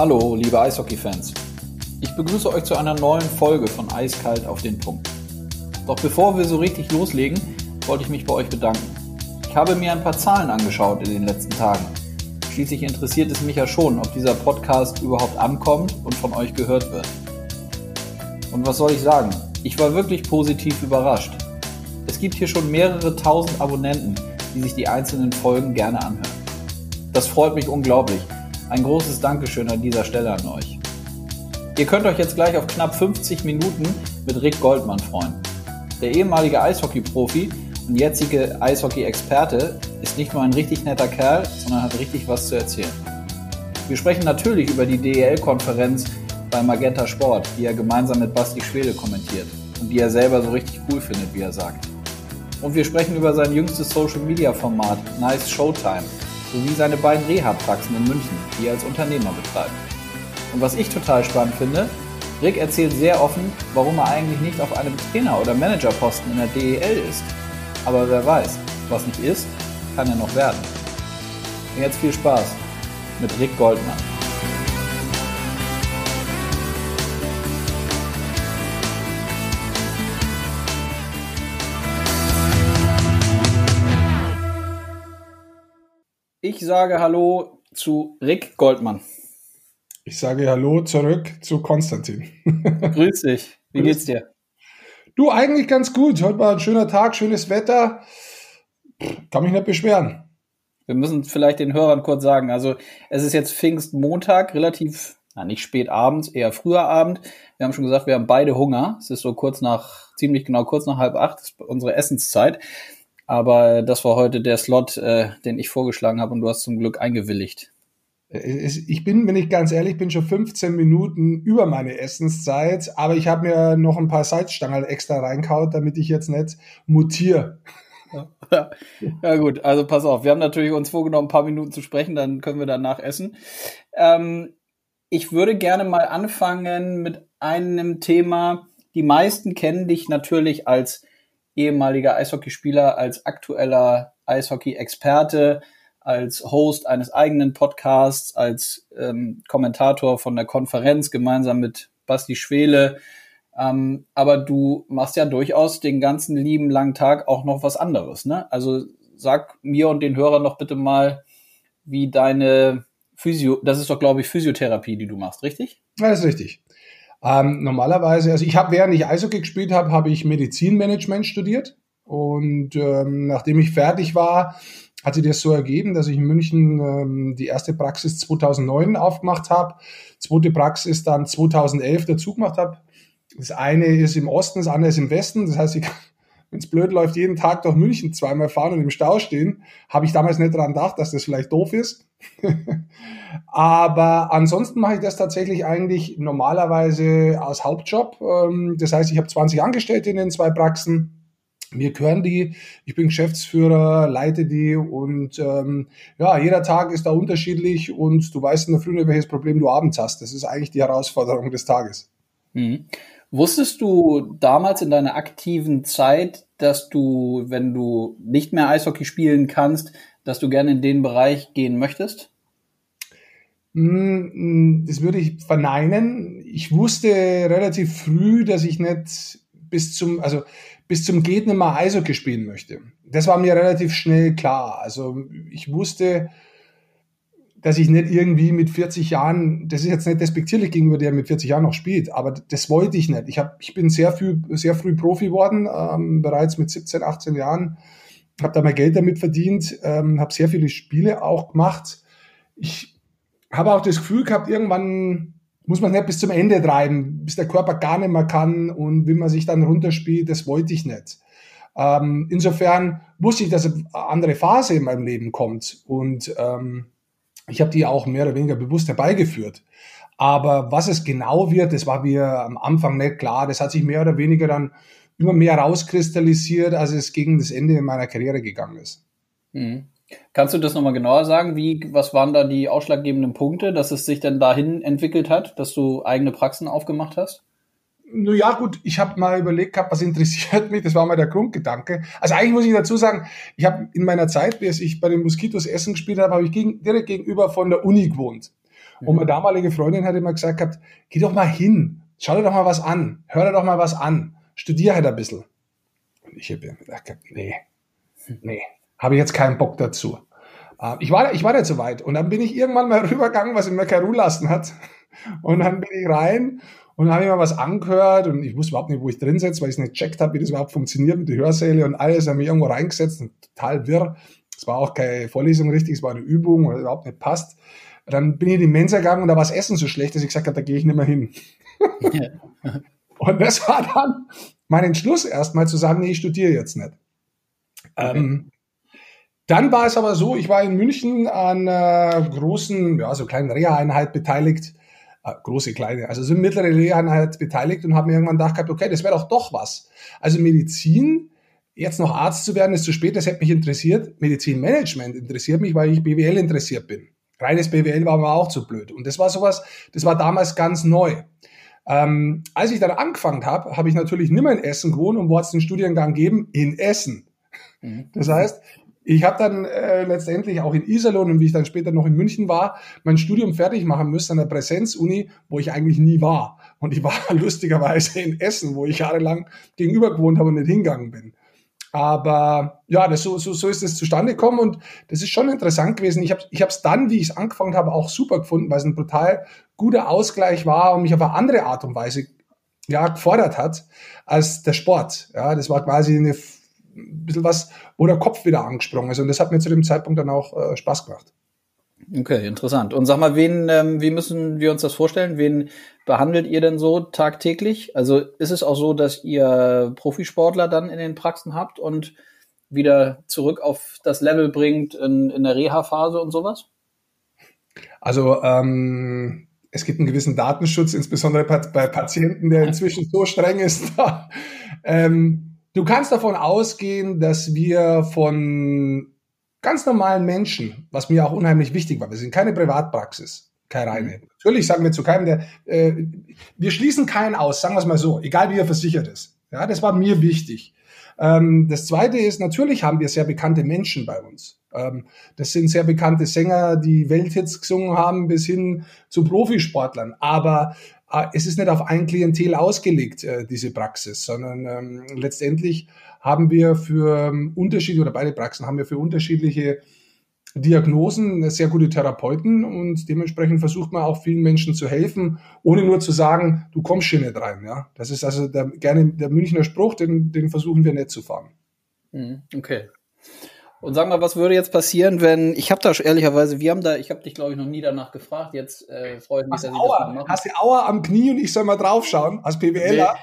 Hallo, liebe Eishockey-Fans. Ich begrüße euch zu einer neuen Folge von Eiskalt auf den Punkt. Doch bevor wir so richtig loslegen, wollte ich mich bei euch bedanken. Ich habe mir ein paar Zahlen angeschaut in den letzten Tagen. Schließlich interessiert es mich ja schon, ob dieser Podcast überhaupt ankommt und von euch gehört wird. Und was soll ich sagen? Ich war wirklich positiv überrascht. Es gibt hier schon mehrere tausend Abonnenten, die sich die einzelnen Folgen gerne anhören. Das freut mich unglaublich. Ein großes Dankeschön an dieser Stelle an euch. Ihr könnt euch jetzt gleich auf knapp 50 Minuten mit Rick Goldmann freuen. Der ehemalige Eishockey-Profi und jetzige Eishockey-Experte ist nicht nur ein richtig netter Kerl, sondern hat richtig was zu erzählen. Wir sprechen natürlich über die DEL-Konferenz bei Magenta Sport, die er gemeinsam mit Basti Schwede kommentiert und die er selber so richtig cool findet, wie er sagt. Und wir sprechen über sein jüngstes Social-Media-Format Nice Showtime sowie seine beiden Reha-Praxen in München, die er als Unternehmer betreibt. Und was ich total spannend finde, Rick erzählt sehr offen, warum er eigentlich nicht auf einem Trainer- oder Managerposten in der DEL ist. Aber wer weiß, was nicht ist, kann ja noch werden. Und jetzt viel Spaß mit Rick Goldmann. Ich sage Hallo zu Rick Goldmann. Ich sage Hallo zurück zu Konstantin. Grüß dich. Wie geht's dir? Du, eigentlich ganz gut. Heute war ein schöner Tag, schönes Wetter. Kann mich nicht beschweren. Wir müssen vielleicht den Hörern kurz sagen, also es ist jetzt Pfingstmontag, relativ, na nicht spät abends, eher früher Abend. Wir haben schon gesagt, wir haben beide Hunger. Es ist so kurz nach, ziemlich genau kurz nach halb acht, unsere Essenszeit. Aber das war heute der Slot, äh, den ich vorgeschlagen habe und du hast zum Glück eingewilligt. Ich bin, wenn ich ganz ehrlich bin, schon 15 Minuten über meine Essenszeit, aber ich habe mir noch ein paar Salzstangen extra reinkaut, damit ich jetzt nicht mutiere. Ja. ja gut, also pass auf, wir haben natürlich uns vorgenommen, ein paar Minuten zu sprechen, dann können wir danach essen. Ähm, ich würde gerne mal anfangen mit einem Thema. Die meisten kennen dich natürlich als ehemaliger Eishockeyspieler, als aktueller Eishockey-Experte, als Host eines eigenen Podcasts, als ähm, Kommentator von der Konferenz gemeinsam mit Basti Schwele. Ähm, aber du machst ja durchaus den ganzen lieben langen Tag auch noch was anderes. Ne? Also sag mir und den Hörern doch bitte mal, wie deine Physio, das ist doch glaube ich Physiotherapie, die du machst, richtig? Das ist richtig. Ähm, normalerweise, also ich habe, während ich Eishockey gespielt habe, habe ich Medizinmanagement studiert. Und ähm, nachdem ich fertig war, hat sich das so ergeben, dass ich in München ähm, die erste Praxis 2009 aufgemacht habe, zweite Praxis dann 2011 dazu gemacht habe. Das eine ist im Osten, das andere ist im Westen. Das heißt, ich wenn es blöd läuft, jeden Tag durch München zweimal fahren und im Stau stehen. Habe ich damals nicht daran gedacht, dass das vielleicht doof ist. Aber ansonsten mache ich das tatsächlich eigentlich normalerweise als Hauptjob. Ähm, das heißt, ich habe 20 Angestellte in den zwei Praxen. Mir gehören die, ich bin Geschäftsführer, leite die und ähm, ja, jeder Tag ist da unterschiedlich und du weißt in der Früh welches Problem du abends hast. Das ist eigentlich die Herausforderung des Tages. Mhm. Wusstest du damals in deiner aktiven Zeit, dass du, wenn du nicht mehr Eishockey spielen kannst, dass du gerne in den Bereich gehen möchtest? Hm, das würde ich verneinen. Ich wusste relativ früh, dass ich nicht bis zum, also bis zum nicht mehr Eishockey spielen möchte. Das war mir relativ schnell klar. Also ich wusste, dass ich nicht irgendwie mit 40 Jahren, das ist jetzt nicht despektierlich gegenüber der mit 40 Jahren noch spielt, aber das wollte ich nicht. Ich, hab, ich bin sehr früh, sehr früh Profi geworden, ähm, bereits mit 17, 18 Jahren, habe da mein Geld damit verdient, ähm, habe sehr viele Spiele auch gemacht. Ich habe auch das Gefühl gehabt, irgendwann muss man nicht bis zum Ende treiben, bis der Körper gar nicht mehr kann und wie man sich dann runterspielt, das wollte ich nicht. Ähm, insofern wusste ich, dass eine andere Phase in meinem Leben kommt und ähm, ich habe die auch mehr oder weniger bewusst herbeigeführt. Aber was es genau wird, das war mir am Anfang nicht klar. Das hat sich mehr oder weniger dann immer mehr rauskristallisiert, als es gegen das Ende meiner Karriere gegangen ist. Mhm. Kannst du das nochmal genauer sagen? Wie, was waren da die ausschlaggebenden Punkte, dass es sich dann dahin entwickelt hat, dass du eigene Praxen aufgemacht hast? Nur ja, gut, ich habe mal überlegt gehabt, was interessiert mich, das war mal der Grundgedanke. Also eigentlich muss ich dazu sagen, ich habe in meiner Zeit, bis ich bei den Moskitos Essen gespielt habe, habe ich gegen, direkt gegenüber von der Uni gewohnt. Und meine damalige Freundin hat immer gesagt gehabt, geh doch mal hin, schau dir doch mal was an, hör dir doch mal was an, studier halt ein bisschen. Und ich habe mir gedacht, nee, nee, habe ich jetzt keinen Bock dazu. Äh, ich war, ich war nicht so weit. Und dann bin ich irgendwann mal rübergegangen, was in Ruhe lassen hat. Und dann bin ich rein und habe ich mal was angehört und ich wusste überhaupt nicht, wo ich drin sitze, weil ich es nicht gecheckt habe, wie das überhaupt funktioniert mit den Hörsälen und alles. Habe mich irgendwo reingesetzt und total wirr. Es war auch keine Vorlesung richtig, es war eine Übung, weil überhaupt nicht passt. Dann bin ich in die Mensa gegangen und da war das Essen so schlecht, dass ich gesagt habe, da gehe ich nicht mehr hin. und das war dann mein Entschluss erstmal zu sagen, nee, ich studiere jetzt nicht. Okay. Ähm, dann war es aber so, ich war in München an einer großen, ja, so kleinen Reha-Einheit beteiligt. Äh, große, kleine, also so eine mittlere Reha-Einheit beteiligt und habe mir irgendwann gedacht, okay, das wäre doch doch was. Also Medizin, jetzt noch Arzt zu werden, ist zu spät, das hätte mich interessiert. Medizinmanagement interessiert mich, weil ich BWL interessiert bin. Reines BWL war mir auch zu blöd. Und das war sowas, das war damals ganz neu. Ähm, als ich dann angefangen habe, habe ich natürlich nicht mehr in Essen gewohnt und wo hat es den Studiengang gegeben? In Essen. Mhm. Das heißt, ich habe dann äh, letztendlich auch in Iserlohn und wie ich dann später noch in München war, mein Studium fertig machen müssen an der Präsenzuni, wo ich eigentlich nie war. Und ich war lustigerweise in Essen, wo ich jahrelang gegenüber gewohnt habe und nicht hingegangen bin. Aber ja, das, so, so, so ist es zustande gekommen und das ist schon interessant gewesen. Ich habe es ich dann, wie ich es angefangen habe, auch super gefunden, weil es ein brutal guter Ausgleich war und mich auf eine andere Art und Weise ja, gefordert hat als der Sport. Ja, das war quasi eine ein bisschen was, wo der Kopf wieder angesprungen ist. Und das hat mir zu dem Zeitpunkt dann auch äh, Spaß gemacht. Okay, interessant. Und sag mal, wen, ähm, wie müssen wir uns das vorstellen? Wen behandelt ihr denn so tagtäglich? Also ist es auch so, dass ihr Profisportler dann in den Praxen habt und wieder zurück auf das Level bringt in, in der Reha-Phase und sowas? Also ähm, es gibt einen gewissen Datenschutz, insbesondere bei Patienten, der inzwischen so streng ist. ähm, Du kannst davon ausgehen, dass wir von ganz normalen Menschen, was mir auch unheimlich wichtig war, wir sind keine Privatpraxis, keine reine. Mhm. Natürlich sagen wir zu keinem, der, äh, wir schließen keinen aus, sagen wir es mal so, egal wie er versichert ist. Ja, das war mir wichtig. Ähm, das zweite ist, natürlich haben wir sehr bekannte Menschen bei uns. Ähm, das sind sehr bekannte Sänger, die Welthits gesungen haben, bis hin zu Profisportlern. Aber es ist nicht auf ein Klientel ausgelegt, äh, diese Praxis, sondern ähm, letztendlich haben wir für ähm, Unterschiede oder beide Praxen haben wir für unterschiedliche Diagnosen sehr gute Therapeuten und dementsprechend versucht man auch vielen Menschen zu helfen, ohne nur zu sagen, du kommst hier nicht rein. Ja, das ist also der, gerne der Münchner Spruch, den, den versuchen wir nicht zu fahren. Mhm, okay. Und sag mal, was würde jetzt passieren, wenn ich habe da ehrlicherweise, wir haben da, ich habe dich glaube ich noch nie danach gefragt. Jetzt äh, freue ich mich, dass ich Aua, das mal mache. Hast du Aua am Knie und ich soll mal draufschauen als PWLer? Nee.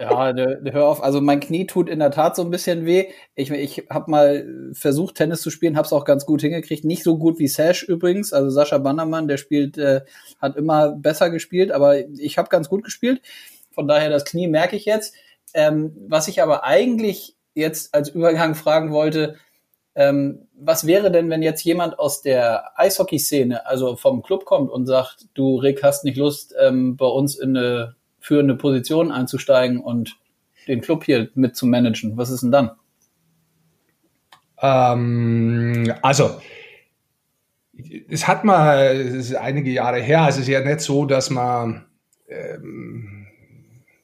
Ja, ne, ne, hör auf. Also mein Knie tut in der Tat so ein bisschen weh. Ich, ich habe mal versucht, Tennis zu spielen, habe es auch ganz gut hingekriegt. Nicht so gut wie Sash übrigens. Also Sascha Bannermann, der spielt, äh, hat immer besser gespielt, aber ich habe ganz gut gespielt. Von daher das Knie merke ich jetzt. Ähm, was ich aber eigentlich jetzt als Übergang fragen wollte, ähm, was wäre denn, wenn jetzt jemand aus der Eishockey-Szene, also vom Club kommt und sagt, du Rick, hast nicht Lust, ähm, bei uns in eine führende Position einzusteigen und den Club hier mit zu managen? Was ist denn dann? Ähm, also, es hat mal, es ist einige Jahre her, es ist ja nicht so, dass man ähm,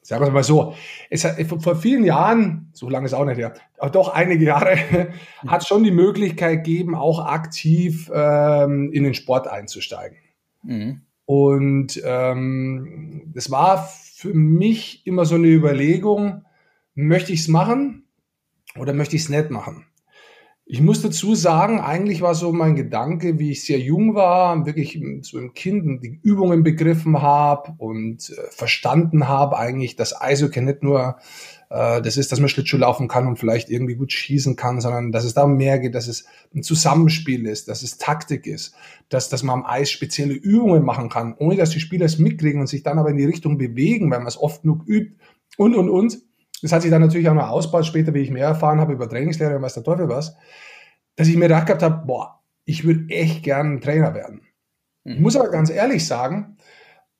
sagen wir mal so, es hat, vor vielen Jahren, so lange ist auch nicht her, aber doch einige Jahre, hat es schon die Möglichkeit gegeben, auch aktiv ähm, in den Sport einzusteigen. Mhm. Und ähm, das war für mich immer so eine Überlegung, möchte ich es machen oder möchte ich es nicht machen? Ich muss dazu sagen, eigentlich war so mein Gedanke, wie ich sehr jung war, wirklich so im Kind die Übungen begriffen habe und äh, verstanden habe eigentlich, dass Eishockey nicht nur äh, das ist, dass man Schlittschuh laufen kann und vielleicht irgendwie gut schießen kann, sondern dass es da mehr geht, dass es ein Zusammenspiel ist, dass es Taktik ist, dass, dass man am Eis spezielle Übungen machen kann, ohne dass die Spieler es mitkriegen und sich dann aber in die Richtung bewegen, weil man es oft genug übt und, und, und. Das hat sich dann natürlich auch noch ausgebaut, später, wie ich mehr erfahren habe über Trainingslehre und was der Teufel was, dass ich mir gedacht gehabt habe, boah, ich würde echt gern Trainer werden. Mhm. Ich muss aber ganz ehrlich sagen,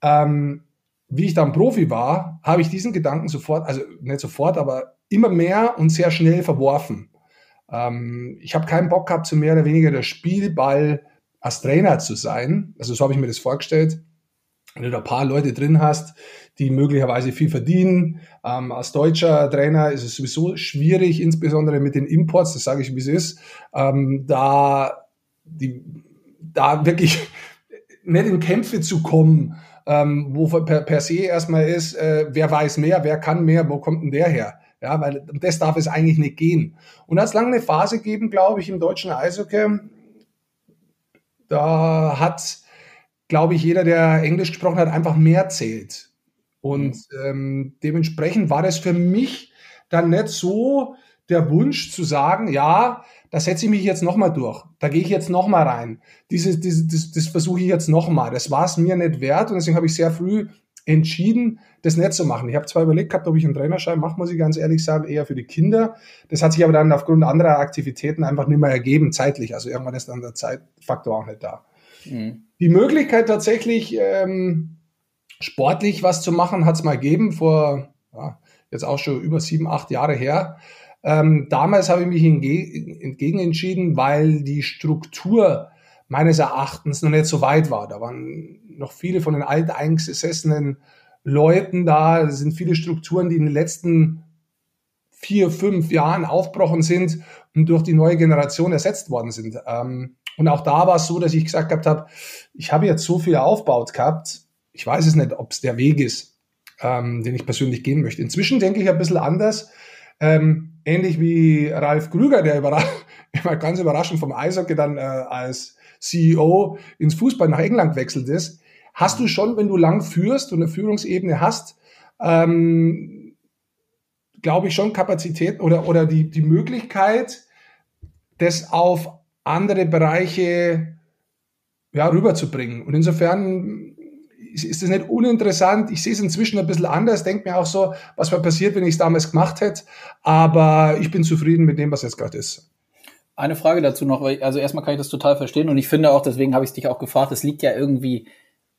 ähm, wie ich dann Profi war, habe ich diesen Gedanken sofort, also nicht sofort, aber immer mehr und sehr schnell verworfen. Ähm, ich habe keinen Bock gehabt, zu mehr oder weniger der Spielball als Trainer zu sein. Also so habe ich mir das vorgestellt. Wenn du da ein paar Leute drin hast, die möglicherweise viel verdienen. Ähm, als deutscher Trainer ist es sowieso schwierig, insbesondere mit den Imports, das sage ich, wie es ist, ähm, da, die, da wirklich nicht in Kämpfe zu kommen, ähm, wo per, per se erstmal ist, äh, wer weiß mehr, wer kann mehr, wo kommt denn der her? Ja, weil das darf es eigentlich nicht gehen. Und hat es lange eine Phase gegeben, glaube ich, im deutschen Eishockey. Da hat, glaube ich, jeder, der Englisch gesprochen hat, einfach mehr zählt. Und ähm, dementsprechend war das für mich dann nicht so der Wunsch zu sagen, ja, da setze ich mich jetzt nochmal durch, da gehe ich jetzt nochmal rein. Dieses, dieses, das, das versuche ich jetzt nochmal. Das war es mir nicht wert und deswegen habe ich sehr früh entschieden, das nicht zu machen. Ich habe zwar überlegt gehabt, ob ich einen Trainerschein mache, muss ich ganz ehrlich sagen, eher für die Kinder. Das hat sich aber dann aufgrund anderer Aktivitäten einfach nicht mehr ergeben, zeitlich. Also irgendwann ist dann der Zeitfaktor auch nicht da. Mhm. Die Möglichkeit tatsächlich ähm, sportlich was zu machen, hat es mal gegeben, vor ja, jetzt auch schon über sieben, acht Jahre her. Ähm, damals habe ich mich entgegen entschieden, weil die Struktur meines Erachtens noch nicht so weit war. Da waren noch viele von den alteingesessenen Leuten da. Es sind viele Strukturen, die in den letzten vier, fünf Jahren aufgebrochen sind und durch die neue Generation ersetzt worden sind. Ähm, und auch da war es so, dass ich gesagt gehabt habe, ich habe jetzt so viel aufgebaut gehabt, ich weiß es nicht, ob es der Weg ist, ähm, den ich persönlich gehen möchte. Inzwischen denke ich ein bisschen anders. Ähm, ähnlich wie Ralf Krüger, der immer ganz überraschend vom Eishockey dann äh, als CEO ins Fußball nach England wechselt ist, hast du schon, wenn du lang führst und eine Führungsebene hast, ähm, glaube ich schon Kapazität oder, oder die, die Möglichkeit, das auf andere Bereiche ja, rüberzubringen. Und insofern ist das nicht uninteressant. Ich sehe es inzwischen ein bisschen anders, denke mir auch so, was wäre passiert, wenn ich es damals gemacht hätte. Aber ich bin zufrieden mit dem, was jetzt gerade ist. Eine Frage dazu noch, weil also erstmal kann ich das total verstehen und ich finde auch, deswegen habe ich dich auch gefragt, es liegt ja irgendwie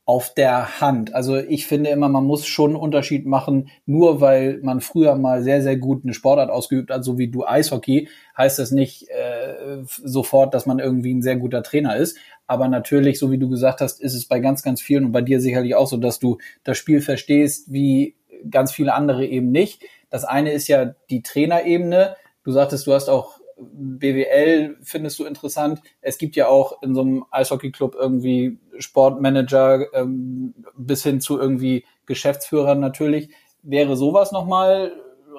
auf der Hand. Also ich finde immer, man muss schon einen Unterschied machen, nur weil man früher mal sehr, sehr gut eine Sportart ausgeübt hat, so wie du Eishockey, heißt das nicht äh, sofort, dass man irgendwie ein sehr guter Trainer ist. Aber natürlich, so wie du gesagt hast, ist es bei ganz, ganz vielen und bei dir sicherlich auch so, dass du das Spiel verstehst, wie ganz viele andere eben nicht. Das eine ist ja die Trainerebene. Du sagtest, du hast auch BWL findest du interessant. Es gibt ja auch in so einem Eishockeyclub irgendwie Sportmanager ähm, bis hin zu irgendwie Geschäftsführern natürlich. Wäre sowas nochmal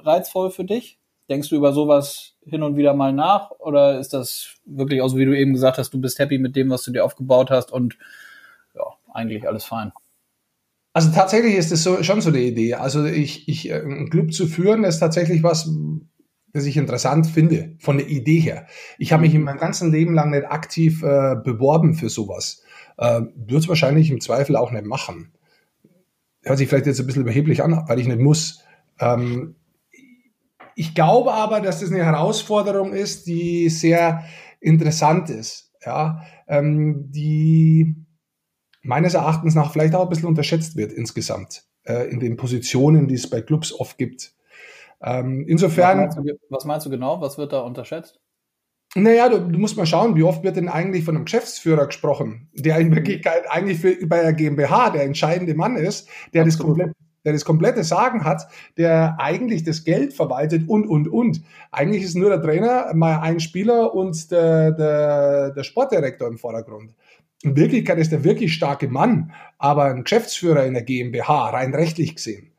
reizvoll für dich? Denkst du über sowas hin und wieder mal nach? Oder ist das wirklich auch so, wie du eben gesagt hast, du bist happy mit dem, was du dir aufgebaut hast und ja, eigentlich alles fein? Also tatsächlich ist es so, schon so eine Idee. Also ich, ich, äh, einen Club zu führen, ist tatsächlich was, das ich interessant finde, von der Idee her. Ich habe mich in meinem ganzen Leben lang nicht aktiv äh, beworben für sowas. Äh, Würde es wahrscheinlich im Zweifel auch nicht machen. Hört sich vielleicht jetzt ein bisschen überheblich an, weil ich nicht muss. Ähm, ich glaube aber, dass das eine Herausforderung ist, die sehr interessant ist, ja, ähm, die meines Erachtens nach vielleicht auch ein bisschen unterschätzt wird insgesamt äh, in den Positionen, die es bei Clubs oft gibt. Ähm, insofern. Was meinst, du, was meinst, du, genau? Was wird da unterschätzt? Naja, du, du musst mal schauen, wie oft wird denn eigentlich von einem Geschäftsführer gesprochen, der in Wirklichkeit eigentlich für, bei der GmbH der entscheidende Mann ist, der das komplett der das komplette Sagen hat, der eigentlich das Geld verwaltet und, und, und. Eigentlich ist nur der Trainer, mal ein Spieler und der, der, der Sportdirektor im Vordergrund. In Wirklichkeit ist der wirklich starke Mann, aber ein Geschäftsführer in der GmbH, rein rechtlich gesehen.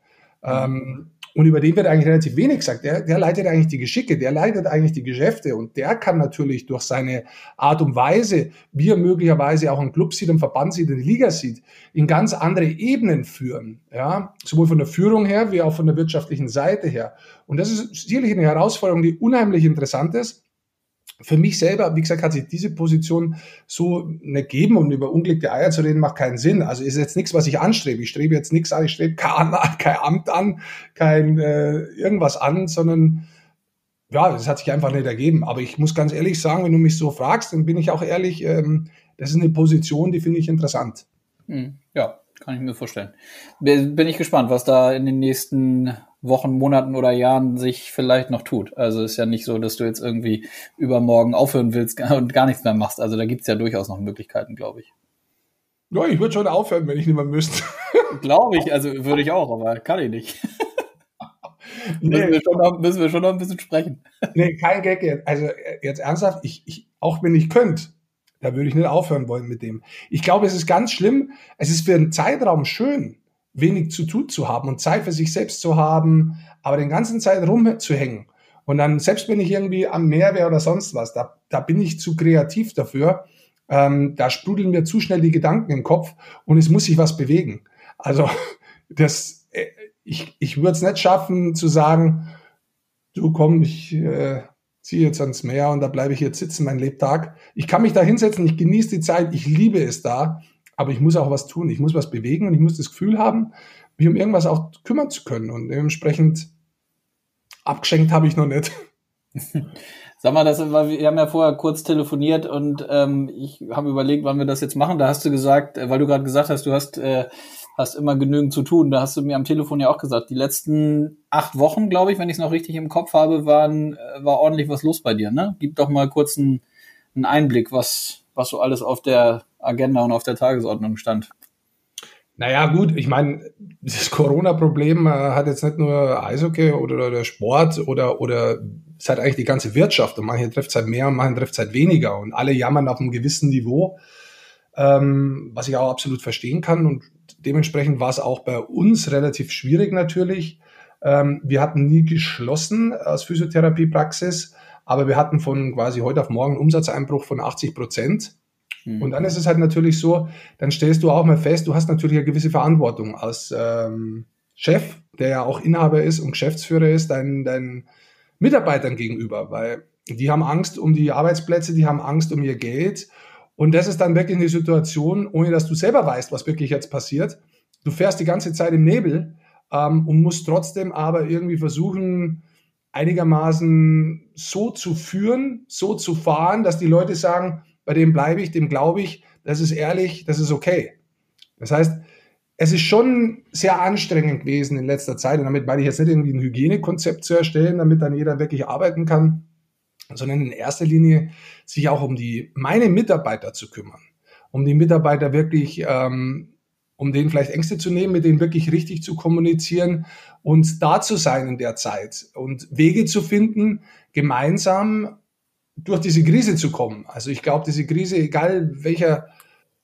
Mhm. Ähm, und über den wird eigentlich relativ wenig gesagt. Der, der leitet eigentlich die Geschicke, der leitet eigentlich die Geschäfte und der kann natürlich durch seine Art und Weise, wie er möglicherweise auch einen Club sieht, einen Verband sieht, eine Liga sieht, in ganz andere Ebenen führen. Ja, sowohl von der Führung her wie auch von der wirtschaftlichen Seite her. Und das ist sicherlich eine Herausforderung, die unheimlich interessant ist für mich selber, wie gesagt, hat sich diese Position so nicht geben und über unglückte Eier zu reden macht keinen Sinn. Also ist jetzt nichts, was ich anstrebe. Ich strebe jetzt nichts an, ich strebe kein, kein Amt an, kein äh, irgendwas an, sondern ja, das hat sich einfach nicht ergeben. Aber ich muss ganz ehrlich sagen, wenn du mich so fragst, dann bin ich auch ehrlich, ähm, das ist eine Position, die finde ich interessant. Hm, ja, kann ich mir vorstellen. Bin ich gespannt, was da in den nächsten Wochen, Monaten oder Jahren sich vielleicht noch tut. Also ist ja nicht so, dass du jetzt irgendwie übermorgen aufhören willst und gar nichts mehr machst. Also da gibt's ja durchaus noch Möglichkeiten, glaube ich. Ja, ich würde schon aufhören, wenn ich nicht mehr müsste. glaube ich, also würde ich auch, aber kann ich nicht. nee. müssen, wir schon noch, müssen wir schon noch ein bisschen sprechen. Nee, kein Gag jetzt. Also jetzt ernsthaft, ich, ich, auch wenn ich könnte, da würde ich nicht aufhören wollen mit dem. Ich glaube, es ist ganz schlimm. Es ist für einen Zeitraum schön, wenig zu tun zu haben und Zeit für sich selbst zu haben, aber den ganzen Zeit rumzuhängen. Und dann, selbst wenn ich irgendwie am Meer wäre oder sonst was, da, da bin ich zu kreativ dafür. Ähm, da sprudeln mir zu schnell die Gedanken im Kopf und es muss sich was bewegen. Also das, äh, ich, ich würde es nicht schaffen zu sagen, du komm, ich äh, ziehe jetzt ans Meer und da bleibe ich jetzt sitzen, mein Lebtag. Ich kann mich da hinsetzen, ich genieße die Zeit, ich liebe es da, aber ich muss auch was tun, ich muss was bewegen und ich muss das Gefühl haben, mich um irgendwas auch kümmern zu können. Und dementsprechend abgeschenkt habe ich noch nicht. Sag mal, das, wir haben ja vorher kurz telefoniert und ähm, ich habe überlegt, wann wir das jetzt machen. Da hast du gesagt, äh, weil du gerade gesagt hast, du hast äh, hast immer genügend zu tun. Da hast du mir am Telefon ja auch gesagt, die letzten acht Wochen, glaube ich, wenn ich es noch richtig im Kopf habe, waren, äh, war ordentlich was los bei dir. Ne? Gib doch mal kurz einen, einen Einblick, was, was so alles auf der Agenda und auf der Tagesordnung stand. Naja, gut, ich meine, das Corona-Problem äh, hat jetzt nicht nur Eishockey oder der Sport oder, oder es hat eigentlich die ganze Wirtschaft und manche trifft es halt mehr und manche trifft es halt weniger und alle jammern auf einem gewissen Niveau, ähm, was ich auch absolut verstehen kann und dementsprechend war es auch bei uns relativ schwierig natürlich. Ähm, wir hatten nie geschlossen als Physiotherapiepraxis, aber wir hatten von quasi heute auf morgen Umsatzeinbruch von 80 Prozent. Mhm. Und dann ist es halt natürlich so, dann stellst du auch mal fest, du hast natürlich eine gewisse Verantwortung als ähm, Chef, der ja auch Inhaber ist und Geschäftsführer ist, deinen, deinen Mitarbeitern gegenüber, weil die haben Angst um die Arbeitsplätze, die haben Angst um ihr Geld und das ist dann wirklich eine Situation, ohne dass du selber weißt, was wirklich jetzt passiert. Du fährst die ganze Zeit im Nebel ähm, und musst trotzdem aber irgendwie versuchen, einigermaßen so zu führen, so zu fahren, dass die Leute sagen, bei dem bleibe ich, dem glaube ich, das ist ehrlich, das ist okay. Das heißt, es ist schon sehr anstrengend gewesen in letzter Zeit und damit meine ich jetzt nicht irgendwie ein Hygienekonzept zu erstellen, damit dann jeder wirklich arbeiten kann, sondern in erster Linie sich auch um die meine Mitarbeiter zu kümmern, um die Mitarbeiter wirklich, ähm, um denen vielleicht Ängste zu nehmen, mit denen wirklich richtig zu kommunizieren und da zu sein in der Zeit und Wege zu finden, gemeinsam durch diese Krise zu kommen. Also ich glaube, diese Krise, egal welcher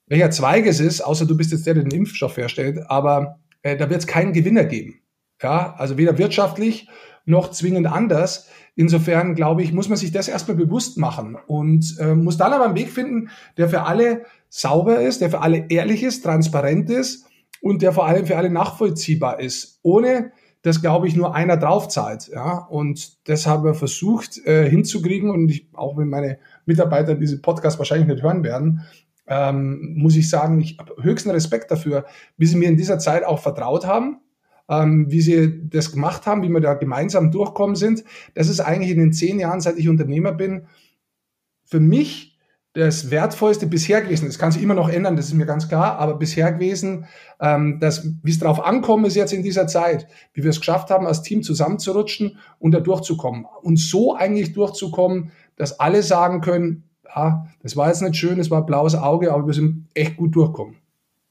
welcher Zweig es ist, außer du bist jetzt der, der den Impfstoff herstellt, aber äh, da wird es keinen Gewinner geben. Ja, also weder wirtschaftlich noch zwingend anders. Insofern glaube ich, muss man sich das erstmal bewusst machen und äh, muss dann aber einen Weg finden, der für alle sauber ist, der für alle ehrlich ist, transparent ist und der vor allem für alle nachvollziehbar ist, ohne dass, glaube ich, nur einer draufzahlt. Ja? Und das haben wir versucht äh, hinzukriegen und ich, auch wenn meine Mitarbeiter diesen Podcast wahrscheinlich nicht hören werden, ähm, muss ich sagen, ich habe höchsten Respekt dafür, wie sie mir in dieser Zeit auch vertraut haben ähm, wie sie das gemacht haben, wie wir da gemeinsam durchkommen sind. Das ist eigentlich in den zehn Jahren, seit ich Unternehmer bin, für mich das Wertvollste bisher gewesen. Das kann sich immer noch ändern, das ist mir ganz klar, aber bisher gewesen, ähm, dass, wie es darauf ankommt, ist jetzt in dieser Zeit, wie wir es geschafft haben, als Team zusammenzurutschen und da durchzukommen. Und so eigentlich durchzukommen, dass alle sagen können, ja, das war jetzt nicht schön, es war blaues Auge, aber wir sind echt gut durchkommen.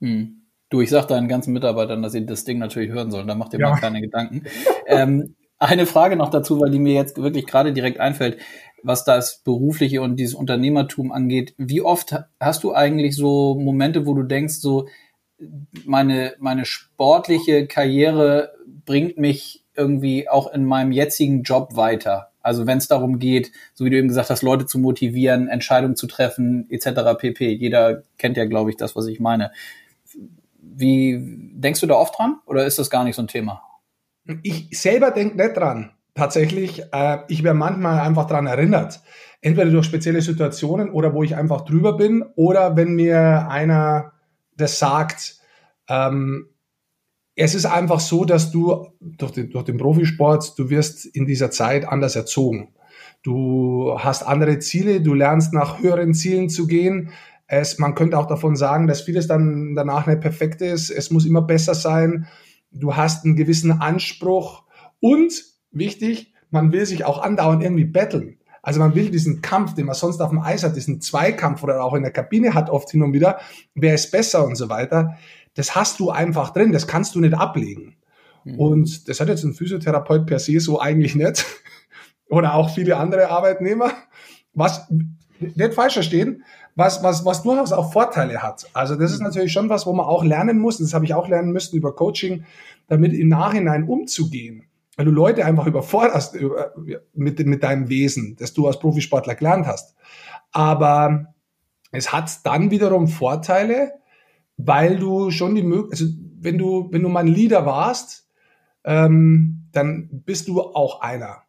Hm. Du, ich sag deinen ganzen Mitarbeitern, dass sie das Ding natürlich hören sollen. Da macht ihr ja. mal keine Gedanken. ähm, eine Frage noch dazu, weil die mir jetzt wirklich gerade direkt einfällt, was das berufliche und dieses Unternehmertum angeht. Wie oft hast du eigentlich so Momente, wo du denkst, so meine, meine sportliche Karriere bringt mich irgendwie auch in meinem jetzigen Job weiter? Also wenn es darum geht, so wie du eben gesagt hast, Leute zu motivieren, Entscheidungen zu treffen, etc. pp. Jeder kennt ja, glaube ich, das, was ich meine. Wie denkst du da oft dran oder ist das gar nicht so ein Thema? Ich selber denke nicht dran. Tatsächlich, äh, ich werde manchmal einfach dran erinnert. Entweder durch spezielle Situationen oder wo ich einfach drüber bin oder wenn mir einer das sagt. Ähm, es ist einfach so, dass du durch den, durch den Profisport, du wirst in dieser Zeit anders erzogen. Du hast andere Ziele, du lernst nach höheren Zielen zu gehen. Es, man könnte auch davon sagen, dass vieles dann danach nicht perfekt ist. Es muss immer besser sein. Du hast einen gewissen Anspruch Und wichtig, man will sich auch andauernd irgendwie betteln. Also man will diesen Kampf, den man sonst auf dem Eis hat, diesen Zweikampf oder auch in der Kabine hat oft hin und wieder, wer ist besser und so weiter, das hast du einfach drin, das kannst du nicht ablegen. Mhm. Und das hat jetzt ein Physiotherapeut per se so eigentlich nicht. oder auch viele andere Arbeitnehmer. Was nicht falsch verstehen, was, was, was durchaus auch Vorteile hat. Also das ist mhm. natürlich schon was, wo man auch lernen muss, das habe ich auch lernen müssen über Coaching, damit im Nachhinein umzugehen. Weil du Leute einfach überforderst mit, mit deinem Wesen, das du als Profisportler gelernt hast. Aber es hat dann wiederum Vorteile, weil du schon die Möglichkeit, also wenn du, wenn du mal ein Leader warst, ähm, dann bist du auch einer.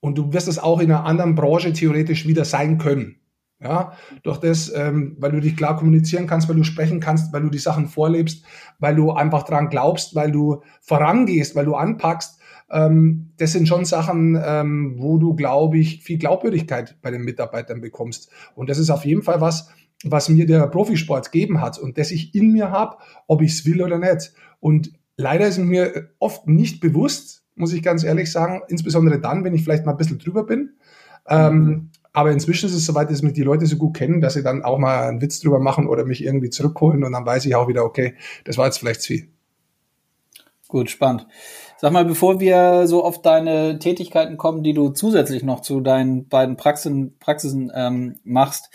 Und du wirst es auch in einer anderen Branche theoretisch wieder sein können. Ja, durch das, ähm, weil du dich klar kommunizieren kannst, weil du sprechen kannst, weil du die Sachen vorlebst, weil du einfach dran glaubst, weil du vorangehst, weil du anpackst. Ähm, das sind schon Sachen, ähm, wo du, glaube ich, viel Glaubwürdigkeit bei den Mitarbeitern bekommst. Und das ist auf jeden Fall was, was mir der Profisport gegeben hat und das ich in mir habe, ob ich es will oder nicht. Und leider ist mir oft nicht bewusst, muss ich ganz ehrlich sagen, insbesondere dann, wenn ich vielleicht mal ein bisschen drüber bin. Ähm, aber inzwischen ist es soweit, dass mich die Leute so gut kennen, dass sie dann auch mal einen Witz drüber machen oder mich irgendwie zurückholen und dann weiß ich auch wieder, okay, das war jetzt vielleicht zu viel. Gut, spannend. Sag mal, bevor wir so auf deine Tätigkeiten kommen, die du zusätzlich noch zu deinen beiden Praxen, Praxisen ähm, machst,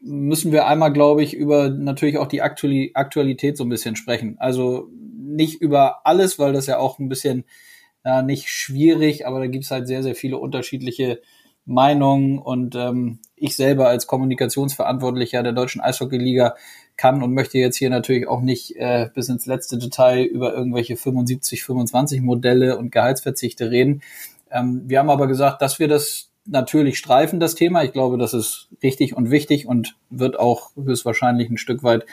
müssen wir einmal, glaube ich, über natürlich auch die Aktualität so ein bisschen sprechen. Also nicht über alles, weil das ja auch ein bisschen ja, nicht schwierig, aber da gibt's halt sehr, sehr viele unterschiedliche Meinungen und ähm, ich selber als Kommunikationsverantwortlicher der deutschen Eishockeyliga kann und möchte jetzt hier natürlich auch nicht äh, bis ins letzte Detail über irgendwelche 75, 25 Modelle und Gehaltsverzichte reden. Ähm, wir haben aber gesagt, dass wir das natürlich streifen, das Thema. Ich glaube, das ist richtig und wichtig und wird auch höchstwahrscheinlich ein Stück weit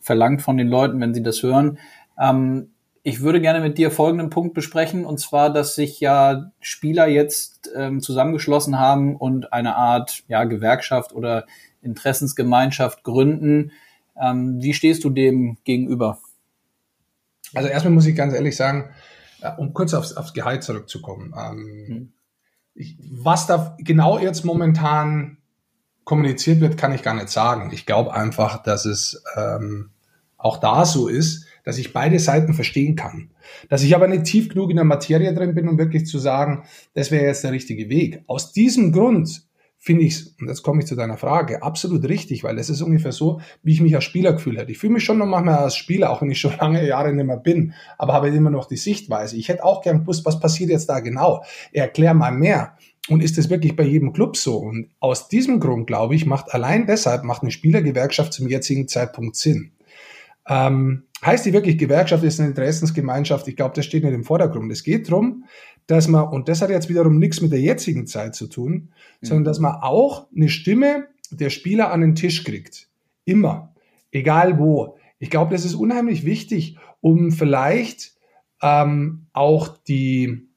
verlangt von den Leuten, wenn sie das hören. Ähm, ich würde gerne mit dir folgenden Punkt besprechen, und zwar, dass sich ja Spieler jetzt ähm, zusammengeschlossen haben und eine Art ja, Gewerkschaft oder Interessensgemeinschaft gründen. Ähm, wie stehst du dem gegenüber? Also erstmal muss ich ganz ehrlich sagen, äh, um kurz aufs, aufs Gehalt zurückzukommen. Ähm, hm. ich, was da genau jetzt momentan kommuniziert wird, kann ich gar nicht sagen. Ich glaube einfach, dass es ähm, auch da so ist, dass ich beide Seiten verstehen kann. Dass ich aber nicht tief genug in der Materie drin bin, um wirklich zu sagen, das wäre jetzt der richtige Weg. Aus diesem Grund finde ich es, und jetzt komme ich zu deiner Frage, absolut richtig, weil es ist ungefähr so, wie ich mich als Spieler gefühlt hätte. Ich fühle mich schon noch manchmal als Spieler, auch wenn ich schon lange Jahre nicht mehr bin, aber habe immer noch die Sichtweise. Ich hätte auch gern gewusst, was passiert jetzt da genau. Erklär mal mehr. Und ist das wirklich bei jedem Club so? Und aus diesem Grund, glaube ich, macht allein deshalb macht eine Spielergewerkschaft zum jetzigen Zeitpunkt Sinn. Ähm, heißt die wirklich Gewerkschaft ist eine Interessensgemeinschaft? Ich glaube, das steht nicht im Vordergrund. Es geht darum, dass man, und das hat jetzt wiederum nichts mit der jetzigen Zeit zu tun, mhm. sondern dass man auch eine Stimme der Spieler an den Tisch kriegt. Immer. Egal wo. Ich glaube, das ist unheimlich wichtig, um vielleicht ähm, auch die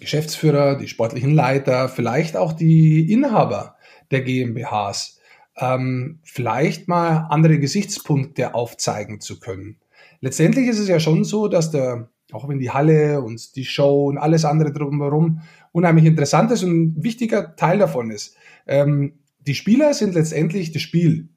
Geschäftsführer, die sportlichen Leiter, vielleicht auch die Inhaber der GmbHs ähm, vielleicht mal andere Gesichtspunkte aufzeigen zu können. Letztendlich ist es ja schon so, dass der, auch wenn die Halle und die Show und alles andere drumherum unheimlich interessant ist und ein wichtiger Teil davon ist. Ähm, die Spieler sind letztendlich das Spiel.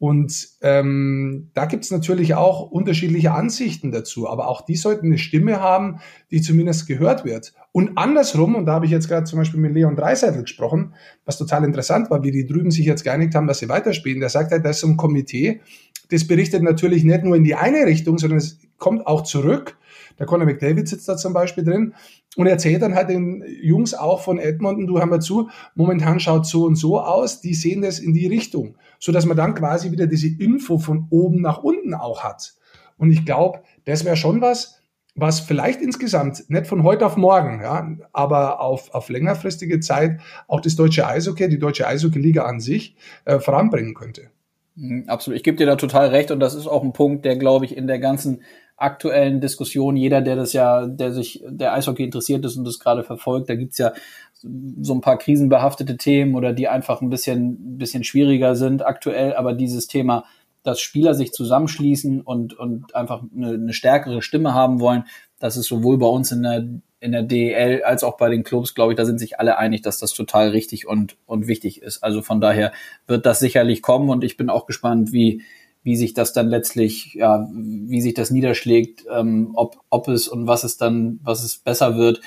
Und ähm, da gibt's natürlich auch unterschiedliche Ansichten dazu, aber auch die sollten eine Stimme haben, die zumindest gehört wird. Und andersrum, und da habe ich jetzt gerade zum Beispiel mit Leon Dreiseitel gesprochen, was total interessant war, wie die drüben sich jetzt geeinigt haben, dass sie weiterspielen. Der sagt halt, da ist so ein Komitee, das berichtet natürlich nicht nur in die eine Richtung, sondern es kommt auch zurück. Der Conor McDavid sitzt da zum Beispiel drin und erzählt dann halt den Jungs auch von Edmonton, du hör mal zu, momentan schaut so und so aus, die sehen das in die Richtung, so dass man dann quasi wieder diese Info von oben nach unten auch hat. Und ich glaube, das wäre schon was, was vielleicht insgesamt nicht von heute auf morgen, ja, aber auf, auf längerfristige Zeit auch das deutsche Eishockey, die deutsche Eishockey-Liga an sich äh, voranbringen könnte. Mhm, absolut. Ich gebe dir da total recht und das ist auch ein Punkt, der, glaube ich, in der ganzen aktuellen Diskussion, jeder, der das ja, der sich, der Eishockey interessiert ist und das gerade verfolgt, da gibt's ja so ein paar krisenbehaftete Themen oder die einfach ein bisschen, bisschen schwieriger sind aktuell, aber dieses Thema, dass Spieler sich zusammenschließen und, und einfach eine, eine stärkere Stimme haben wollen, das ist sowohl bei uns in der in der DEL als auch bei den Clubs, glaube ich, da sind sich alle einig, dass das total richtig und, und wichtig ist. Also von daher wird das sicherlich kommen und ich bin auch gespannt, wie, wie sich das dann letztlich, ja, wie sich das niederschlägt, ähm, ob, ob es und was es dann, was es besser wird.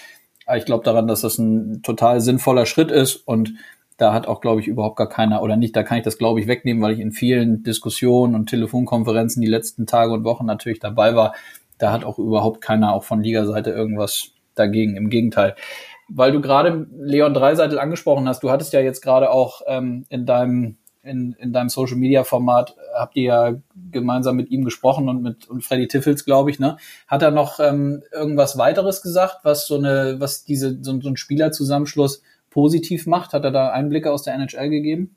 Ich glaube daran, dass das ein total sinnvoller Schritt ist und da hat auch, glaube ich, überhaupt gar keiner oder nicht, da kann ich das, glaube ich, wegnehmen, weil ich in vielen Diskussionen und Telefonkonferenzen die letzten Tage und Wochen natürlich dabei war. Da hat auch überhaupt keiner auch von Ligaseite irgendwas dagegen. Im Gegenteil. Weil du gerade Leon Dreiseitel angesprochen hast, du hattest ja jetzt gerade auch ähm, in deinem in, in deinem Social Media Format habt ihr ja gemeinsam mit ihm gesprochen und mit und Freddy Tiffels, glaube ich, ne? Hat er noch ähm, irgendwas weiteres gesagt, was so eine, was diese so, so ein Spielerzusammenschluss positiv macht? Hat er da Einblicke aus der NHL gegeben?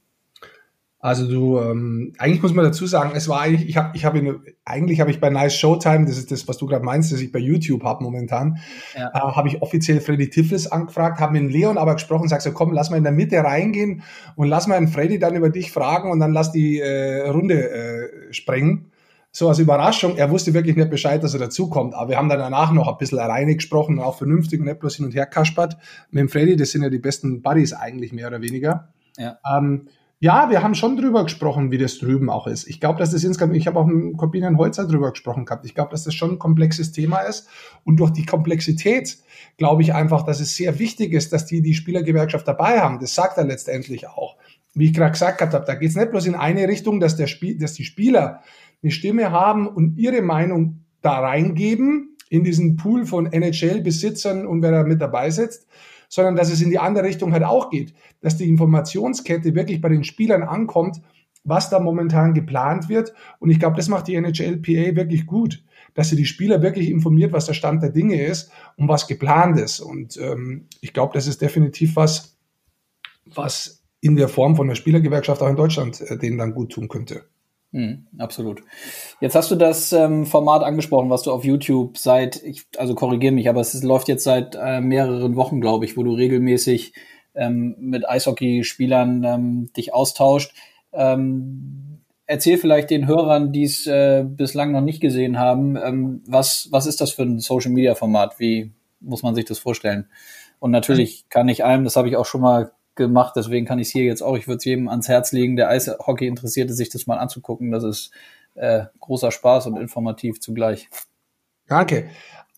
Also du, ähm, eigentlich muss man dazu sagen, es war eigentlich, ich habe, ich habe, eigentlich habe ich bei Nice Showtime, das ist das, was du gerade meinst, das ich bei YouTube habe momentan, ja. äh, habe ich offiziell Freddy Tiffles angefragt, habe mit Leon aber gesprochen, sag so, komm, lass mal in der Mitte reingehen und lass mal einen Freddy dann über dich fragen und dann lass die äh, Runde äh, sprengen. So als Überraschung, er wusste wirklich nicht Bescheid, dass er dazukommt, aber wir haben dann danach noch ein bisschen alleine gesprochen, auch vernünftig und nicht bloß hin und her kaspert. Mit dem Freddy, das sind ja die besten Buddies eigentlich mehr oder weniger. Ja. Ähm, ja, wir haben schon drüber gesprochen, wie das drüben auch ist. Ich glaube, dass das insgesamt, ich habe auch mit Corbinian Holzer drüber gesprochen gehabt. Ich glaube, dass das schon ein komplexes Thema ist. Und durch die Komplexität glaube ich einfach, dass es sehr wichtig ist, dass die die Spielergewerkschaft dabei haben. Das sagt er letztendlich auch. Wie ich gerade gesagt habe, da geht es nicht bloß in eine Richtung, dass, der Spiel, dass die Spieler eine Stimme haben und ihre Meinung da reingeben in diesen Pool von NHL-Besitzern und wer da mit dabei sitzt, sondern dass es in die andere Richtung halt auch geht, dass die Informationskette wirklich bei den Spielern ankommt, was da momentan geplant wird. Und ich glaube, das macht die NHLPA wirklich gut, dass sie die Spieler wirklich informiert, was der Stand der Dinge ist und was geplant ist. Und ähm, ich glaube, das ist definitiv was, was in der Form von der Spielergewerkschaft auch in Deutschland äh, denen dann gut tun könnte. Mhm, absolut. Jetzt hast du das ähm, Format angesprochen, was du auf YouTube seit, ich, also korrigiere mich, aber es läuft jetzt seit äh, mehreren Wochen, glaube ich, wo du regelmäßig ähm, mit Eishockeyspielern ähm, dich austauscht. Ähm, erzähl vielleicht den Hörern, die es äh, bislang noch nicht gesehen haben, ähm, was, was ist das für ein Social-Media-Format? Wie muss man sich das vorstellen? Und natürlich kann ich einem, das habe ich auch schon mal gemacht, deswegen kann ich es hier jetzt auch. Ich würde es jedem ans Herz legen, der Eishockey interessiert ist, sich das mal anzugucken. Das ist äh, großer Spaß und informativ zugleich. Danke.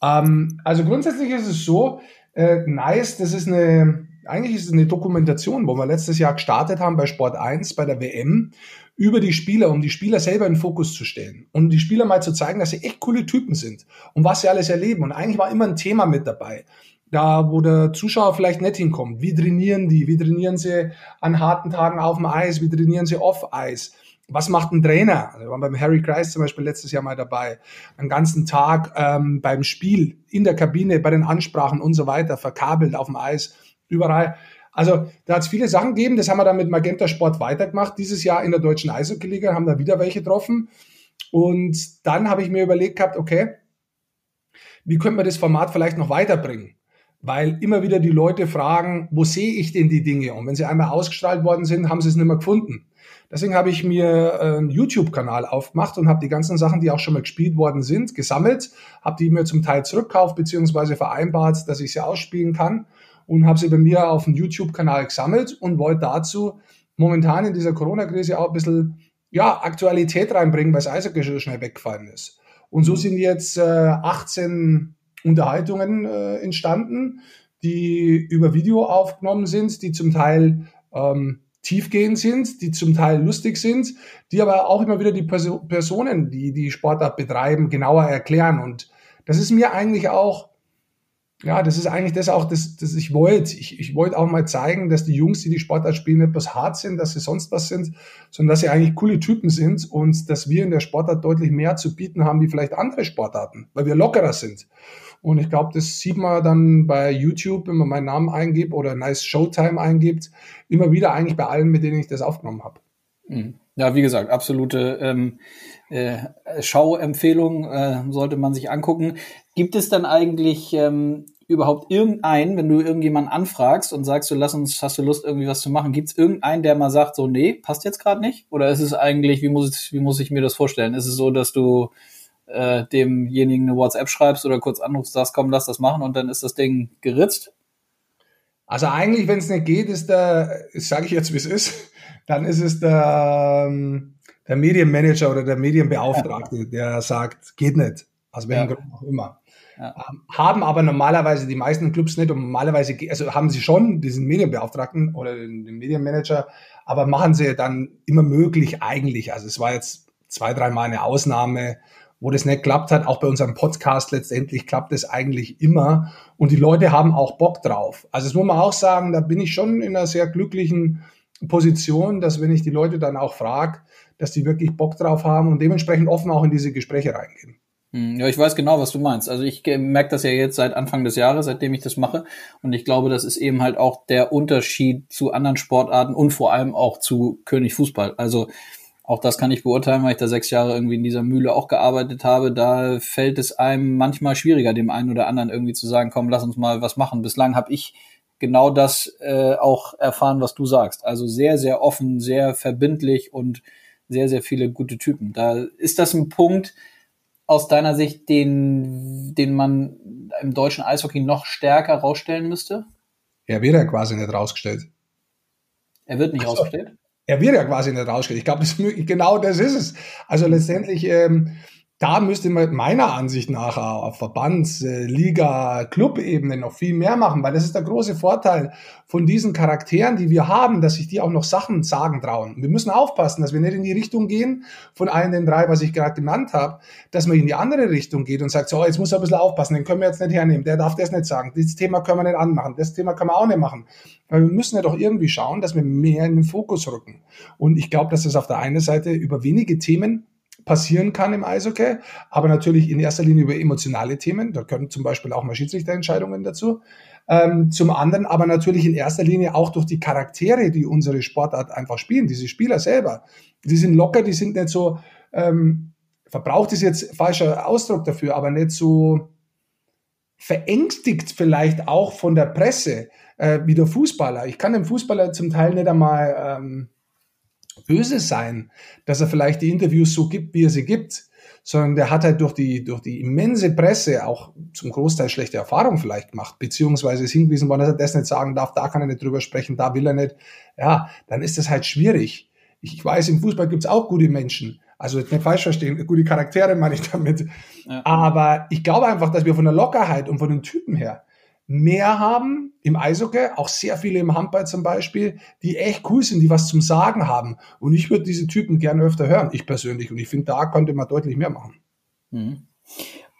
Ähm, also grundsätzlich ist es so, äh, nice, das ist eine, eigentlich ist es eine Dokumentation, wo wir letztes Jahr gestartet haben bei Sport 1, bei der WM, über die Spieler, um die Spieler selber in den Fokus zu stellen und die Spieler mal zu zeigen, dass sie echt coole Typen sind und was sie alles erleben. Und eigentlich war immer ein Thema mit dabei da wo der Zuschauer vielleicht nicht hinkommt. Wie trainieren die? Wie trainieren sie an harten Tagen auf dem Eis? Wie trainieren sie off-Eis? Was macht ein Trainer? Wir waren beim Harry Kreis zum Beispiel letztes Jahr mal dabei. Einen ganzen Tag ähm, beim Spiel, in der Kabine, bei den Ansprachen und so weiter, verkabelt auf dem Eis, überall. Also da hat es viele Sachen gegeben, das haben wir dann mit Magenta Sport weitergemacht. Dieses Jahr in der deutschen Eishockey-Liga haben da wieder welche getroffen. Und dann habe ich mir überlegt gehabt, okay, wie können wir das Format vielleicht noch weiterbringen? Weil immer wieder die Leute fragen, wo sehe ich denn die Dinge? Und wenn sie einmal ausgestrahlt worden sind, haben sie es nicht mehr gefunden. Deswegen habe ich mir einen YouTube-Kanal aufgemacht und habe die ganzen Sachen, die auch schon mal gespielt worden sind, gesammelt, habe die mir zum Teil zurückkauft beziehungsweise vereinbart, dass ich sie ausspielen kann und habe sie bei mir auf dem YouTube-Kanal gesammelt und wollte dazu momentan in dieser Corona-Krise auch ein bisschen ja, Aktualität reinbringen, weil das Eishockey schon schnell weggefallen ist. Und so sind jetzt äh, 18 Unterhaltungen äh, entstanden, die über Video aufgenommen sind, die zum Teil ähm, tiefgehend sind, die zum Teil lustig sind, die aber auch immer wieder die Perso Personen, die die Sportart betreiben, genauer erklären. Und das ist mir eigentlich auch ja, das ist eigentlich das auch, das, das ich wollte. Ich, ich wollte auch mal zeigen, dass die Jungs, die die Sportart spielen, bloß hart sind, dass sie sonst was sind, sondern dass sie eigentlich coole Typen sind und dass wir in der Sportart deutlich mehr zu bieten haben, wie vielleicht andere Sportarten, weil wir lockerer sind. Und ich glaube, das sieht man dann bei YouTube, wenn man meinen Namen eingibt oder Nice Showtime eingibt, immer wieder eigentlich bei allen, mit denen ich das aufgenommen habe. Mhm. Ja, wie gesagt, absolute ähm, äh, Schauempfehlung äh, sollte man sich angucken. Gibt es dann eigentlich ähm, überhaupt irgendeinen, wenn du irgendjemanden anfragst und sagst, du lass uns, hast du Lust, irgendwie was zu machen, gibt es irgendeinen, der mal sagt, so, nee, passt jetzt gerade nicht? Oder ist es eigentlich, wie muss, ich, wie muss ich mir das vorstellen? Ist es so, dass du äh, demjenigen eine WhatsApp schreibst oder kurz anrufst, sagst, komm, lass das machen und dann ist das Ding geritzt? Also eigentlich, wenn es nicht geht, ist der, sage ich jetzt, wie es ist, dann ist es der, ähm, der Medienmanager oder der Medienbeauftragte, ja. der sagt, geht nicht. Aus welchem ja. Grund auch immer. Ja. Haben aber normalerweise die meisten Clubs nicht und normalerweise, also haben sie schon diesen Medienbeauftragten oder den, Medienmanager, aber machen sie dann immer möglich eigentlich. Also es war jetzt zwei, dreimal eine Ausnahme, wo das nicht klappt hat. Auch bei unserem Podcast letztendlich klappt es eigentlich immer. Und die Leute haben auch Bock drauf. Also das muss man auch sagen, da bin ich schon in einer sehr glücklichen Position, dass wenn ich die Leute dann auch frage, dass die wirklich Bock drauf haben und dementsprechend offen auch in diese Gespräche reingehen. Hm, ja, ich weiß genau, was du meinst. Also ich merke das ja jetzt seit Anfang des Jahres, seitdem ich das mache. Und ich glaube, das ist eben halt auch der Unterschied zu anderen Sportarten und vor allem auch zu König Fußball. Also auch das kann ich beurteilen, weil ich da sechs Jahre irgendwie in dieser Mühle auch gearbeitet habe. Da fällt es einem manchmal schwieriger, dem einen oder anderen irgendwie zu sagen, komm, lass uns mal was machen. Bislang habe ich genau das äh, auch erfahren, was du sagst. Also sehr, sehr offen, sehr verbindlich und sehr, sehr viele gute Typen. Da ist das ein Punkt aus deiner Sicht, den, den man im deutschen Eishockey noch stärker rausstellen müsste? Er wird ja quasi nicht rausgestellt. Er wird nicht so. rausgestellt? Er wird ja quasi nicht rausgestellt. Ich glaube, genau das ist es. Also letztendlich, ähm, da müsste man meiner Ansicht nach auf Verbands-, äh, Liga-, Club-Ebene noch viel mehr machen, weil das ist der große Vorteil von diesen Charakteren, die wir haben, dass sich die auch noch Sachen sagen trauen. Wir müssen aufpassen, dass wir nicht in die Richtung gehen von allen den drei, was ich gerade genannt habe, dass man in die andere Richtung geht und sagt, so, jetzt muss er ein bisschen aufpassen, den können wir jetzt nicht hernehmen, der darf das nicht sagen, das Thema können wir nicht anmachen, das Thema können wir auch nicht machen. Weil wir müssen ja doch irgendwie schauen, dass wir mehr in den Fokus rücken. Und ich glaube, dass das auf der einen Seite über wenige Themen passieren kann im Eishockey, aber natürlich in erster Linie über emotionale Themen. Da können zum Beispiel auch mal Schiedsrichterentscheidungen dazu. Ähm, zum anderen aber natürlich in erster Linie auch durch die Charaktere, die unsere Sportart einfach spielen, diese Spieler selber. Die sind locker, die sind nicht so, ähm, verbraucht ist jetzt falscher Ausdruck dafür, aber nicht so verängstigt vielleicht auch von der Presse äh, wie der Fußballer. Ich kann dem Fußballer zum Teil nicht einmal ähm, böse sein, dass er vielleicht die Interviews so gibt, wie er sie gibt, sondern der hat halt durch die, durch die immense Presse auch zum Großteil schlechte Erfahrungen vielleicht gemacht, beziehungsweise ist hingewiesen worden, dass er das nicht sagen darf, da kann er nicht drüber sprechen, da will er nicht. Ja, dann ist das halt schwierig. Ich weiß, im Fußball gibt's auch gute Menschen, also nicht falsch verstehen, gute Charaktere meine ich damit. Ja. Aber ich glaube einfach, dass wir von der Lockerheit und von den Typen her mehr haben im Eishockey, auch sehr viele im Handball zum Beispiel, die echt cool sind, die was zum Sagen haben. Und ich würde diese Typen gerne öfter hören, ich persönlich. Und ich finde, da könnte man deutlich mehr machen. Mhm.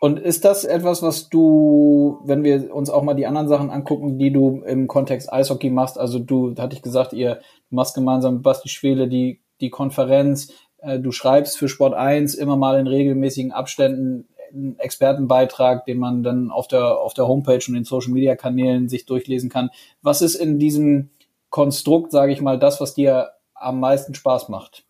Und ist das etwas, was du, wenn wir uns auch mal die anderen Sachen angucken, die du im Kontext Eishockey machst, also du, hatte ich gesagt, ihr machst gemeinsam mit Basti Schwele die, die Konferenz, äh, du schreibst für Sport 1 immer mal in regelmäßigen Abständen einen Expertenbeitrag, den man dann auf der, auf der Homepage und den Social Media Kanälen sich durchlesen kann. Was ist in diesem Konstrukt, sage ich mal, das, was dir am meisten Spaß macht?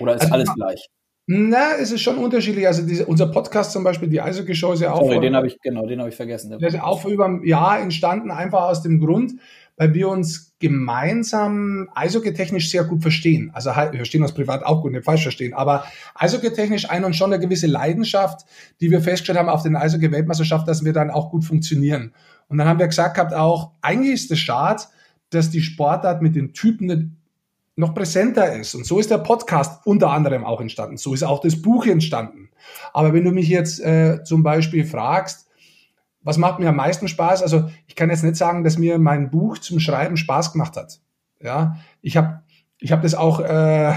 Oder ist also, alles gleich? Na, es ist schon unterschiedlich. Also diese, unser Podcast zum Beispiel, die Eishockey-Show ist ja auch. Sorry, den habe ich, genau, den habe ich vergessen. Der ist auch über ein Jahr entstanden, einfach aus dem Grund, weil wir uns gemeinsam Eishockey-technisch sehr gut verstehen. Also wir verstehen uns privat auch gut, nicht falsch verstehen, aber Eishockey-technisch ein und schon eine gewisse Leidenschaft, die wir festgestellt haben auf den Eishockey-Weltmeisterschaft, dass wir dann auch gut funktionieren. Und dann haben wir gesagt gehabt auch, eigentlich ist es schade, dass die Sportart mit den Typen noch präsenter ist. Und so ist der Podcast unter anderem auch entstanden. So ist auch das Buch entstanden. Aber wenn du mich jetzt äh, zum Beispiel fragst, was macht mir am meisten Spaß? Also ich kann jetzt nicht sagen, dass mir mein Buch zum Schreiben Spaß gemacht hat. Ja, ich habe ich hab das auch äh,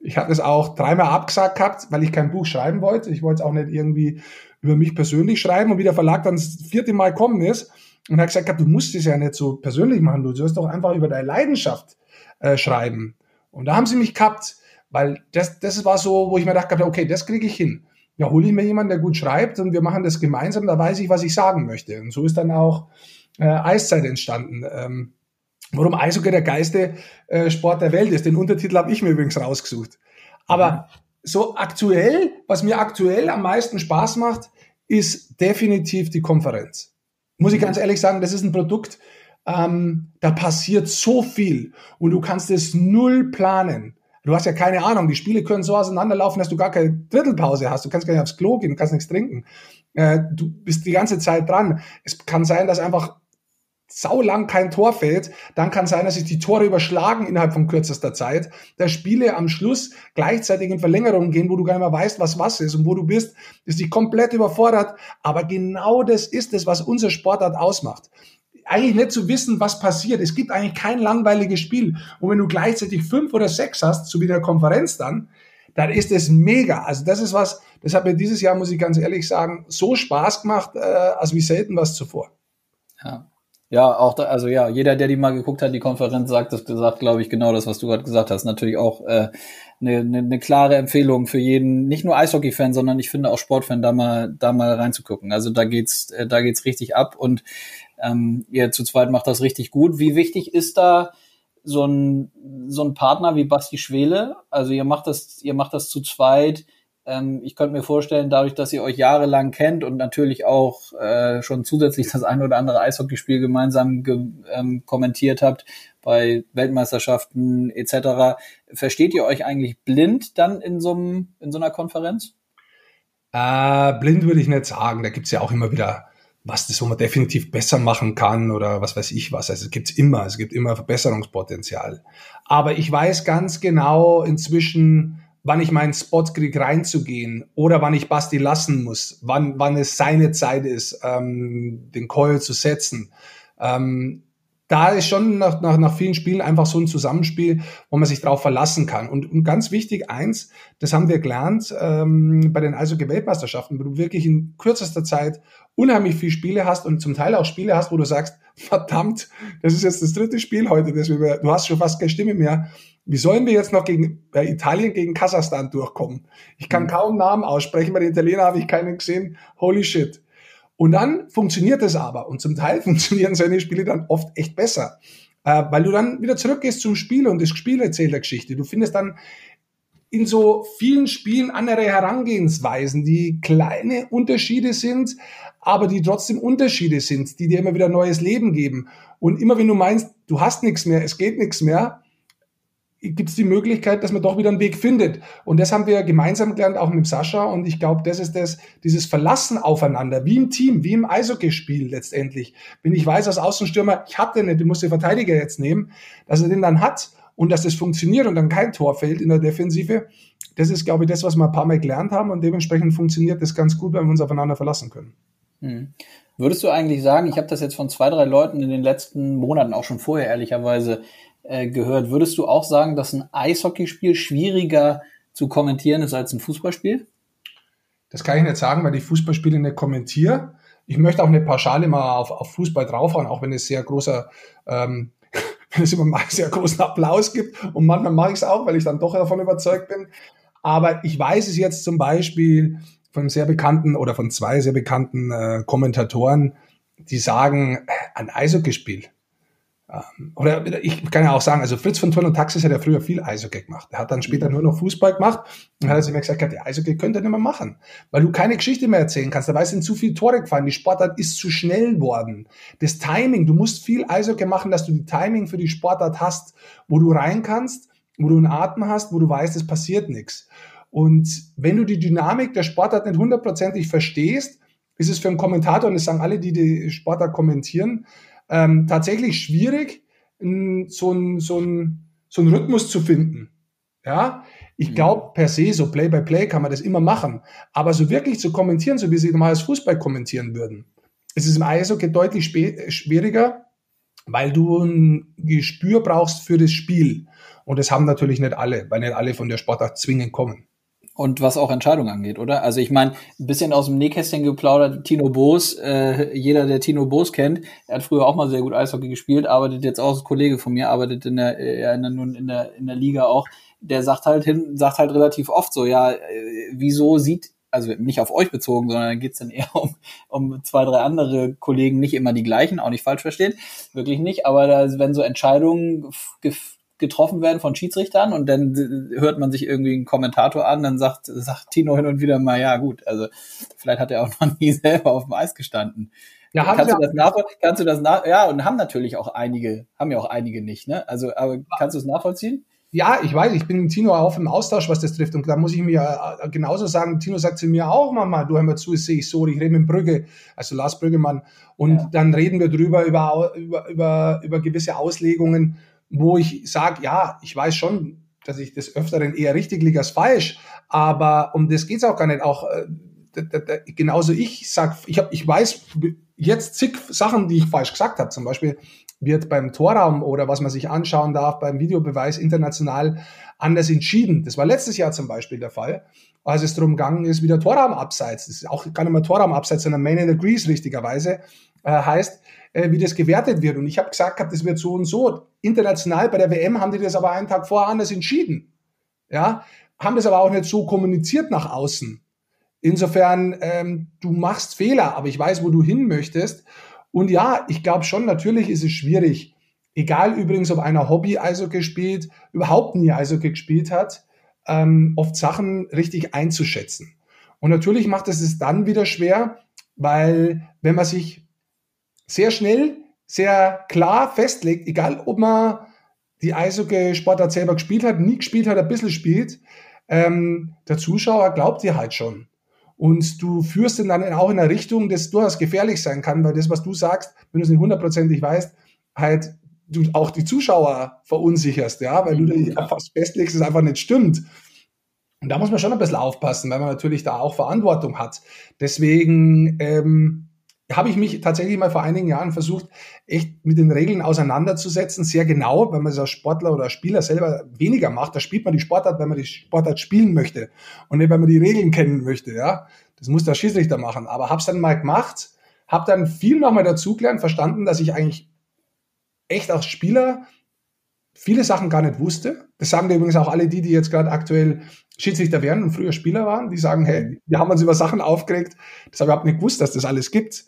ich habe das auch dreimal abgesagt gehabt, weil ich kein Buch schreiben wollte. Ich wollte es auch nicht irgendwie über mich persönlich schreiben und wie der Verlag dann das vierte Mal kommen ist und hat gesagt, du musst es ja nicht so persönlich machen, du sollst doch einfach über deine Leidenschaft äh, schreiben. Und da haben sie mich gehabt, weil das, das war so, wo ich mir dachte, okay, das kriege ich hin ja, hole ich mir jemanden, der gut schreibt und wir machen das gemeinsam, da weiß ich, was ich sagen möchte. Und so ist dann auch äh, Eiszeit entstanden. Ähm, warum Eishockey der geilste äh, Sport der Welt ist. Den Untertitel habe ich mir übrigens rausgesucht. Aber mhm. so aktuell, was mir aktuell am meisten Spaß macht, ist definitiv die Konferenz. Muss ich mhm. ganz ehrlich sagen, das ist ein Produkt, ähm, da passiert so viel und du kannst es null planen. Du hast ja keine Ahnung, die Spiele können so auseinanderlaufen, dass du gar keine Drittelpause hast. Du kannst gar nicht aufs Klo gehen, du kannst nichts trinken. Äh, du bist die ganze Zeit dran. Es kann sein, dass einfach saulang kein Tor fällt, dann kann sein, dass sich die Tore überschlagen innerhalb von kürzester Zeit, dass Spiele am Schluss gleichzeitig in Verlängerungen gehen, wo du gar nicht mehr weißt, was was ist und wo du bist, ist dich komplett überfordert. Aber genau das ist es, was unser Sportart ausmacht. Eigentlich nicht zu wissen, was passiert. Es gibt eigentlich kein langweiliges Spiel. Und wenn du gleichzeitig fünf oder sechs hast, so wie der Konferenz dann, dann ist es mega. Also das ist was, das hat mir dieses Jahr, muss ich ganz ehrlich sagen, so Spaß gemacht, äh, als wie selten was zuvor. Ja. Ja, auch da, also ja, jeder, der die mal geguckt hat, die Konferenz sagt das gesagt, glaube ich, genau das, was du gerade gesagt hast. Natürlich auch äh, eine, eine, eine klare Empfehlung für jeden, nicht nur Eishockey-Fan, sondern ich finde auch Sportfan, da mal da mal reinzugucken. Also da geht's, äh, da geht's richtig ab und ähm, ihr zu zweit macht das richtig gut. Wie wichtig ist da so ein so ein Partner wie Basti Schwele? Also ihr macht das, ihr macht das zu zweit ähm, ich könnte mir vorstellen, dadurch, dass ihr euch jahrelang kennt und natürlich auch äh, schon zusätzlich das ein oder andere Eishockeyspiel gemeinsam ge ähm, kommentiert habt bei Weltmeisterschaften etc., versteht ihr euch eigentlich blind dann in so, einem, in so einer Konferenz? Äh, blind würde ich nicht sagen. Da gibt es ja auch immer wieder was das, wo man definitiv besser machen kann oder was weiß ich was. Also es gibt's immer, es gibt immer Verbesserungspotenzial. Aber ich weiß ganz genau inzwischen, wann ich meinen Spot kriege, reinzugehen oder wann ich Basti lassen muss, wann, wann es seine Zeit ist, ähm, den Coil zu setzen. Ähm, da ist schon nach, nach, nach vielen Spielen einfach so ein Zusammenspiel, wo man sich darauf verlassen kann. Und, und ganz wichtig, eins, das haben wir gelernt ähm, bei den Eishockey-Weltmeisterschaften, wo du wirklich in kürzester Zeit unheimlich viele Spiele hast und zum Teil auch Spiele hast, wo du sagst, verdammt, das ist jetzt das dritte Spiel heute, das wir, du hast schon fast keine Stimme mehr. Wie sollen wir jetzt noch gegen bei Italien gegen Kasachstan durchkommen? Ich kann mhm. kaum Namen aussprechen, bei den Italienern habe ich keinen gesehen. Holy shit. Und dann funktioniert es aber. Und zum Teil funktionieren seine Spiele dann oft echt besser. Äh, weil du dann wieder zurückgehst zum Spiel und das Spiel erzählt der Geschichte. Du findest dann in so vielen Spielen andere Herangehensweisen, die kleine Unterschiede sind, aber die trotzdem Unterschiede sind, die dir immer wieder neues Leben geben. Und immer wenn du meinst, du hast nichts mehr, es geht nichts mehr, gibt es die Möglichkeit, dass man doch wieder einen Weg findet. Und das haben wir gemeinsam gelernt, auch mit Sascha. Und ich glaube, das ist das, dieses Verlassen aufeinander, wie im Team, wie im Eishockeyspiel letztendlich. Wenn ich weiß als Außenstürmer, ich hab den nicht, du musst den Verteidiger jetzt nehmen, dass er den dann hat und dass das funktioniert und dann kein Tor fällt in der Defensive. Das ist, glaube ich, das, was wir ein paar Mal gelernt haben und dementsprechend funktioniert das ganz gut, wenn wir uns aufeinander verlassen können. Hm. Würdest du eigentlich sagen, ich habe das jetzt von zwei, drei Leuten in den letzten Monaten, auch schon vorher ehrlicherweise, äh, gehört. Würdest du auch sagen, dass ein Eishockeyspiel schwieriger zu kommentieren ist als ein Fußballspiel? Das kann ich nicht sagen, weil ich Fußballspiele nicht kommentiere. Ich möchte auch eine Pauschale mal auf, auf Fußball draufhauen, auch wenn es sehr großer, ähm, wenn es immer mal sehr großen Applaus gibt. Und manchmal mache ich es auch, weil ich dann doch davon überzeugt bin. Aber ich weiß es jetzt zum Beispiel von sehr bekannten oder von zwei sehr bekannten äh, Kommentatoren, die sagen, äh, ein Eishockeyspiel, oder ich kann ja auch sagen, also Fritz von Turn und Taxis hat ja früher viel Eishockey gemacht. Er hat dann später nur noch Fußball gemacht und hat sich mir gesagt, ja, Eishockey könnte er nicht mehr machen, weil du keine Geschichte mehr erzählen kannst. Dabei sind zu viele Tore gefallen. Die Sportart ist zu schnell worden. Das Timing, du musst viel Eishockey machen, dass du die Timing für die Sportart hast, wo du rein kannst, wo du einen Atem hast, wo du weißt, es passiert nichts. Und wenn du die Dynamik der Sportart nicht hundertprozentig verstehst, ist es für einen Kommentator, und das sagen alle, die die Sportart kommentieren, ähm, tatsächlich schwierig, so ein, so, ein, so ein Rhythmus zu finden. Ja, ich mhm. glaube, per se, so Play by Play kann man das immer machen. Aber so wirklich zu kommentieren, so wie sie normales Fußball kommentieren würden, ist es im Eishockey deutlich schwieriger, weil du ein Gespür brauchst für das Spiel. Und das haben natürlich nicht alle, weil nicht alle von der Sportart zwingend kommen. Und was auch Entscheidungen angeht, oder? Also ich meine, ein bisschen aus dem Nähkästchen geplaudert, Tino Boos, äh, jeder, der Tino Boos kennt, er hat früher auch mal sehr gut Eishockey gespielt, arbeitet jetzt auch, als Kollege von mir, arbeitet in der, äh, in der, nun in der, in der Liga auch, der sagt halt hin, sagt halt relativ oft so, ja, äh, wieso sieht also nicht auf euch bezogen, sondern geht's dann eher um, um zwei, drei andere Kollegen, nicht immer die gleichen, auch nicht falsch verstehen, wirklich nicht, aber da, wenn so Entscheidungen getroffen werden von Schiedsrichtern und dann hört man sich irgendwie einen Kommentator an, dann sagt, sagt Tino hin und wieder mal, ja gut, also vielleicht hat er auch noch nie selber auf dem Eis gestanden. Ja, kannst, du das nachvollziehen? kannst du das nach ja und haben natürlich auch einige, haben ja auch einige nicht, ne? Also, aber kannst du es nachvollziehen? ja, ich weiß, ich bin mit Tino auch im Austausch, was das trifft. Und da muss ich mir äh, genauso sagen, Tino sagt zu mir auch manchmal, du hör mal zu, ich sehe ich so, ich rede mit Brügge, also Lars Brüggemann. Und ja. dann reden wir drüber über, über, über, über gewisse Auslegungen, wo ich sage, ja, ich weiß schon, dass ich des Öfteren eher richtig liege als falsch, aber um das geht's auch gar nicht. Auch äh, genauso ich sag, ich, hab, ich weiß jetzt zig Sachen, die ich falsch gesagt habe. Zum Beispiel wird beim Torraum oder was man sich anschauen darf beim Videobeweis international anders entschieden. Das war letztes Jahr zum Beispiel der Fall, als es darum gegangen ist, wieder Torraum abseits. Das ist auch gar nicht mehr Torraum abseits, sondern Main in the Grease richtigerweise äh, heißt, äh, wie das gewertet wird. Und ich habe gesagt, das wird so und so. International bei der WM haben die das aber einen Tag vorher anders entschieden. Ja, haben das aber auch nicht so kommuniziert nach außen. Insofern, ähm, du machst Fehler, aber ich weiß, wo du hin möchtest. Und ja, ich glaube schon, natürlich ist es schwierig. Egal übrigens, ob einer Hobby-Eishockey spielt, überhaupt nie Eishockey gespielt hat, ähm, oft Sachen richtig einzuschätzen. Und natürlich macht es es dann wieder schwer, weil wenn man sich sehr schnell, sehr klar festlegt, egal ob man die Eishockey-Sportart selber gespielt hat, nie gespielt hat, ein bisschen spielt, ähm, der Zuschauer glaubt dir halt schon. Und du führst ihn dann auch in eine Richtung, das durchaus gefährlich sein kann, weil das, was du sagst, wenn du es nicht hundertprozentig weißt, halt du auch die Zuschauer verunsicherst, ja, weil du dich einfach festlegst, dass es einfach nicht stimmt. Und da muss man schon ein bisschen aufpassen, weil man natürlich da auch Verantwortung hat. Deswegen ähm, habe ich mich tatsächlich mal vor einigen Jahren versucht, echt mit den Regeln auseinanderzusetzen, sehr genau, wenn man es als Sportler oder als Spieler selber weniger macht. Da spielt man die Sportart, wenn man die Sportart spielen möchte und nicht, wenn man die Regeln kennen möchte. Ja, Das muss der Schiedsrichter machen. Aber habe es dann mal gemacht, habe dann viel nochmal dazugelernt, verstanden, dass ich eigentlich echt als Spieler viele Sachen gar nicht wusste. Das sagen dir übrigens auch alle die, die jetzt gerade aktuell Schiedsrichter werden und früher Spieler waren, die sagen, hey, wir haben uns über Sachen aufgeregt, das habe ich überhaupt nicht gewusst, dass das alles gibt.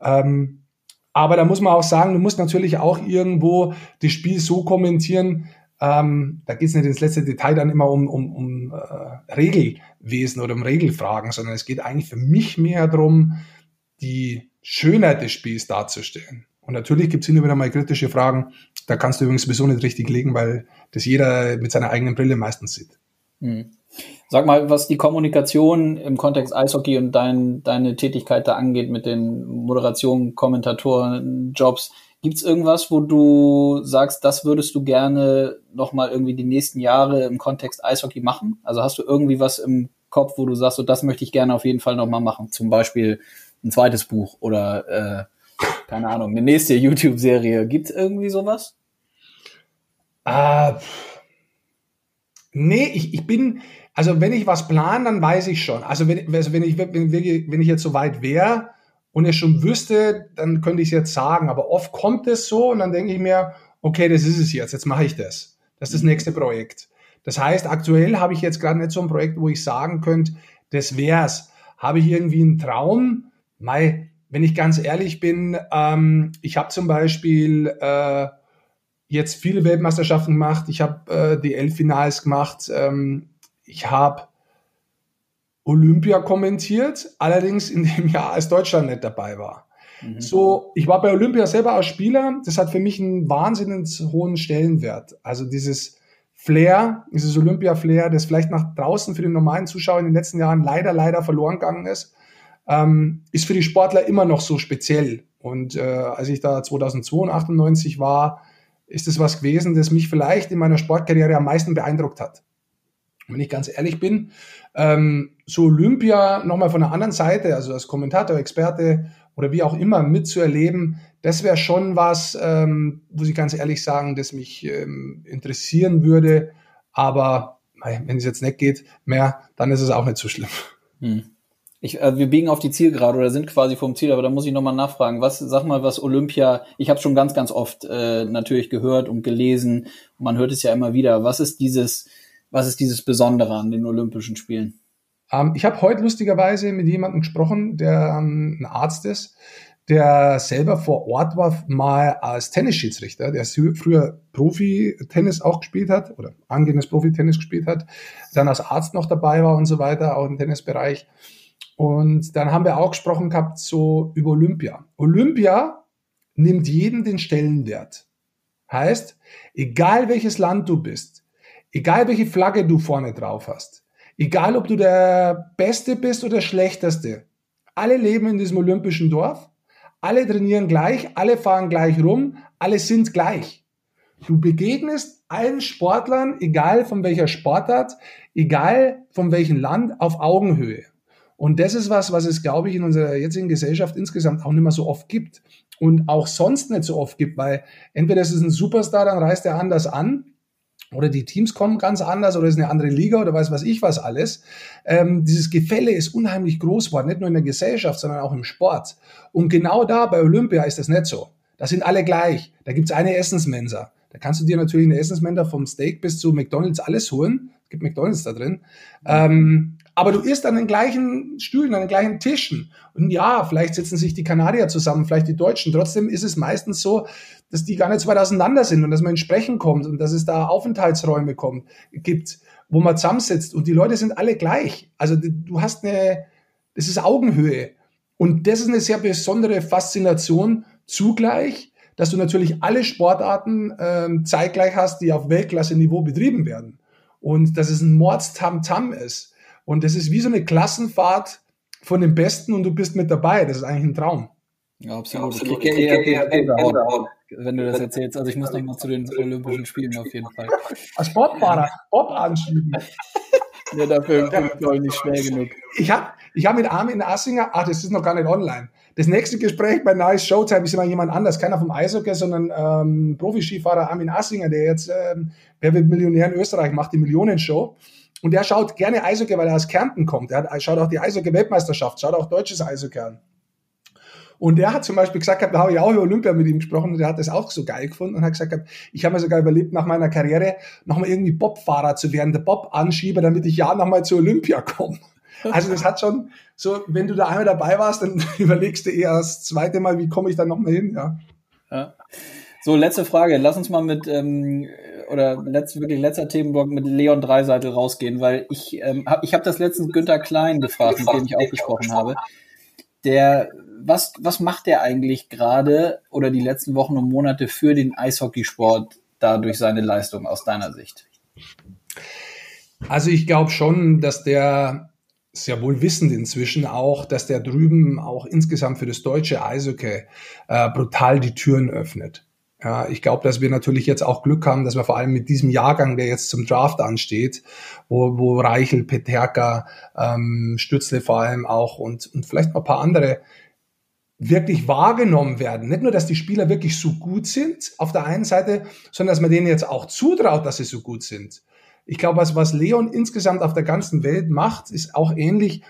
Ähm, aber da muss man auch sagen, du musst natürlich auch irgendwo das Spiel so kommentieren, ähm, da geht es nicht ins letzte Detail dann immer um, um, um äh, Regelwesen oder um Regelfragen, sondern es geht eigentlich für mich mehr darum, die Schönheit des Spiels darzustellen. Und natürlich gibt es hin und wieder mal kritische Fragen, da kannst du übrigens sowieso nicht richtig legen, weil das jeder mit seiner eigenen Brille meistens sieht. Mhm. Sag mal, was die Kommunikation im Kontext Eishockey und dein, deine Tätigkeit da angeht mit den Moderationen, Kommentatoren, Jobs. Gibt's irgendwas, wo du sagst, das würdest du gerne nochmal irgendwie die nächsten Jahre im Kontext Eishockey machen? Also hast du irgendwie was im Kopf, wo du sagst, so das möchte ich gerne auf jeden Fall nochmal machen? Zum Beispiel ein zweites Buch oder äh, keine Ahnung, eine nächste YouTube-Serie. Gibt's irgendwie sowas? Uh, nee, ich, ich bin, also wenn ich was plane, dann weiß ich schon. Also wenn, also wenn, ich, wenn, wenn ich jetzt so weit wäre und es schon wüsste, dann könnte ich es jetzt sagen. Aber oft kommt es so und dann denke ich mir, okay, das ist es jetzt, jetzt mache ich das. Das ist das nächste Projekt. Das heißt, aktuell habe ich jetzt gerade nicht so ein Projekt, wo ich sagen könnte, das wär's. Habe ich irgendwie einen Traum? Mei, wenn ich ganz ehrlich bin, ähm, ich habe zum Beispiel äh, jetzt viele Weltmeisterschaften gemacht. Ich habe äh, die Elf-Finals gemacht. Ähm, ich habe Olympia kommentiert, allerdings in dem Jahr, als Deutschland nicht dabei war. Mhm. So, ich war bei Olympia selber als Spieler. Das hat für mich einen wahnsinnig hohen Stellenwert. Also dieses Flair, dieses Olympia-Flair, das vielleicht nach draußen für den normalen Zuschauer in den letzten Jahren leider, leider verloren gegangen ist, ähm, ist für die Sportler immer noch so speziell. Und äh, als ich da 2098 war, ist es was gewesen, das mich vielleicht in meiner Sportkarriere am meisten beeindruckt hat wenn ich ganz ehrlich bin, ähm, so Olympia nochmal von der anderen Seite, also als Kommentator, Experte oder wie auch immer mitzuerleben, das wäre schon was, ähm, muss ich ganz ehrlich sagen, das mich ähm, interessieren würde. Aber wenn es jetzt nicht geht, mehr, dann ist es auch nicht so schlimm. Hm. Ich, äh, wir biegen auf die Zielgerade oder sind quasi vom Ziel, aber da muss ich nochmal nachfragen. Was, sag mal, was Olympia, ich habe schon ganz, ganz oft äh, natürlich gehört und gelesen, und man hört es ja immer wieder. Was ist dieses, was ist dieses Besondere an den Olympischen Spielen? Ähm, ich habe heute lustigerweise mit jemandem gesprochen, der ähm, ein Arzt ist, der selber vor Ort war, mal als Tennisschiedsrichter, der früher Profi-Tennis auch gespielt hat oder angehendes Profi-Tennis gespielt hat, dann als Arzt noch dabei war und so weiter, auch im Tennisbereich. Und dann haben wir auch gesprochen gehabt so über Olympia. Olympia nimmt jeden den Stellenwert. Heißt, egal welches Land du bist, egal welche Flagge du vorne drauf hast, egal ob du der Beste bist oder der Schlechteste, alle leben in diesem olympischen Dorf, alle trainieren gleich, alle fahren gleich rum, alle sind gleich. Du begegnest allen Sportlern, egal von welcher Sportart, egal von welchem Land, auf Augenhöhe. Und das ist was, was es, glaube ich, in unserer jetzigen Gesellschaft insgesamt auch nicht mehr so oft gibt und auch sonst nicht so oft gibt, weil entweder ist es ein Superstar, dann reist er anders an, oder die Teams kommen ganz anders oder es ist eine andere Liga oder weiß was ich was alles. Ähm, dieses Gefälle ist unheimlich groß geworden, nicht nur in der Gesellschaft, sondern auch im Sport. Und genau da bei Olympia ist das nicht so. Da sind alle gleich. Da gibt's eine Essensmensa. Da kannst du dir natürlich eine Essensmensa vom Steak bis zu McDonalds alles holen. Es gibt McDonalds da drin. Ähm, aber du isst an den gleichen Stühlen, an den gleichen Tischen. Und ja, vielleicht setzen sich die Kanadier zusammen, vielleicht die Deutschen. Trotzdem ist es meistens so, dass die gar nicht so weit auseinander sind und dass man ins Sprechen kommt und dass es da Aufenthaltsräume kommt, gibt, wo man zusammensitzt. Und die Leute sind alle gleich. Also du hast eine, das ist Augenhöhe. Und das ist eine sehr besondere Faszination zugleich, dass du natürlich alle Sportarten ähm, zeitgleich hast, die auf Weltklasse-Niveau betrieben werden. Und dass es ein Mordstamtam ist und das ist wie so eine Klassenfahrt von den Besten und du bist mit dabei. Das ist eigentlich ein Traum. Ja, absolut. Ja, absolut. Ich, ich, ich, ich, wenn du das erzählst. Also ich muss noch mal zu den Olympischen Spielen auf jeden Fall. Als Sportfahrer, Bob anschieben. ja, dafür bin ich glaube ich nicht schwer genug. Ich habe ich hab mit Armin Assinger, ach, das ist noch gar nicht online. Das nächste Gespräch bei Nice Showtime ist immer jemand anders, keiner vom Eishockey, sondern ähm, Profi-Skifahrer Armin Assinger, der jetzt ähm, Wer wird Millionär in Österreich macht, die Millionenshow. Und der schaut gerne Eishockey, weil er aus Kärnten kommt. Er schaut auch die Eishockey-Weltmeisterschaft, schaut auch deutsches Eishockey an. Und der hat zum Beispiel gesagt, da habe ich auch über Olympia mit ihm gesprochen und der hat das auch so geil gefunden und hat gesagt, ich habe mir sogar überlebt, nach meiner Karriere nochmal irgendwie Bobfahrer zu werden, der Bob-Anschieber, damit ich ja nochmal zu Olympia komme. Also das hat schon so, wenn du da einmal dabei warst, dann überlegst du eher das zweite Mal, wie komme ich da nochmal hin, ja. ja. So, letzte Frage. Lass uns mal mit ähm, oder letzt, wirklich letzter Themenblock mit Leon Dreiseitel rausgehen, weil ich ähm, hab, ich habe das letztens Günther Klein gefragt, mit dem ich auch gesprochen habe. Der, was, was macht der eigentlich gerade oder die letzten Wochen und Monate für den Eishockeysport da durch seine Leistung aus deiner Sicht? Also ich glaube schon, dass der sehr wohl wissend inzwischen auch, dass der drüben auch insgesamt für das deutsche Eishockey äh, brutal die Türen öffnet. Ja, ich glaube, dass wir natürlich jetzt auch Glück haben, dass wir vor allem mit diesem Jahrgang, der jetzt zum Draft ansteht, wo, wo Reichel, Peterka, ähm, Stützle vor allem auch und, und vielleicht noch ein paar andere wirklich wahrgenommen werden. Nicht nur, dass die Spieler wirklich so gut sind auf der einen Seite, sondern dass man denen jetzt auch zutraut, dass sie so gut sind. Ich glaube, was, was Leon insgesamt auf der ganzen Welt macht, ist auch ähnlich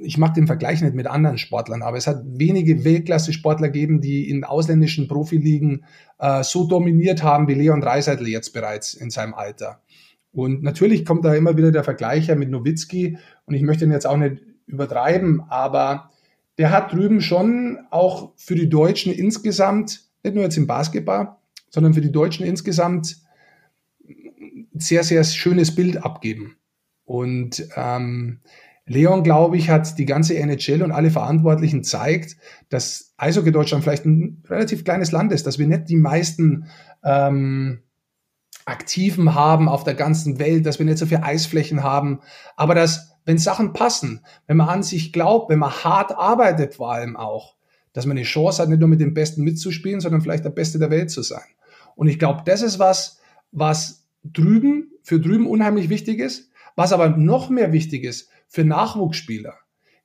ich mag den Vergleich nicht mit anderen Sportlern, aber es hat wenige Weltklasse-Sportler gegeben, die in ausländischen Profiligen äh, so dominiert haben wie Leon Dreiseitel jetzt bereits in seinem Alter. Und natürlich kommt da immer wieder der Vergleicher mit Nowitzki und ich möchte ihn jetzt auch nicht übertreiben, aber der hat drüben schon auch für die Deutschen insgesamt, nicht nur jetzt im Basketball, sondern für die Deutschen insgesamt sehr, sehr schönes Bild abgeben. Und ähm, Leon, glaube ich, hat die ganze NHL und alle Verantwortlichen zeigt, dass Eishockey Deutschland vielleicht ein relativ kleines Land ist, dass wir nicht die meisten ähm, Aktiven haben auf der ganzen Welt, dass wir nicht so viele Eisflächen haben, aber dass, wenn Sachen passen, wenn man an sich glaubt, wenn man hart arbeitet vor allem auch, dass man eine Chance hat, nicht nur mit den Besten mitzuspielen, sondern vielleicht der Beste der Welt zu sein. Und ich glaube, das ist was, was drüben, für drüben unheimlich wichtig ist, was aber noch mehr wichtig ist, für Nachwuchsspieler.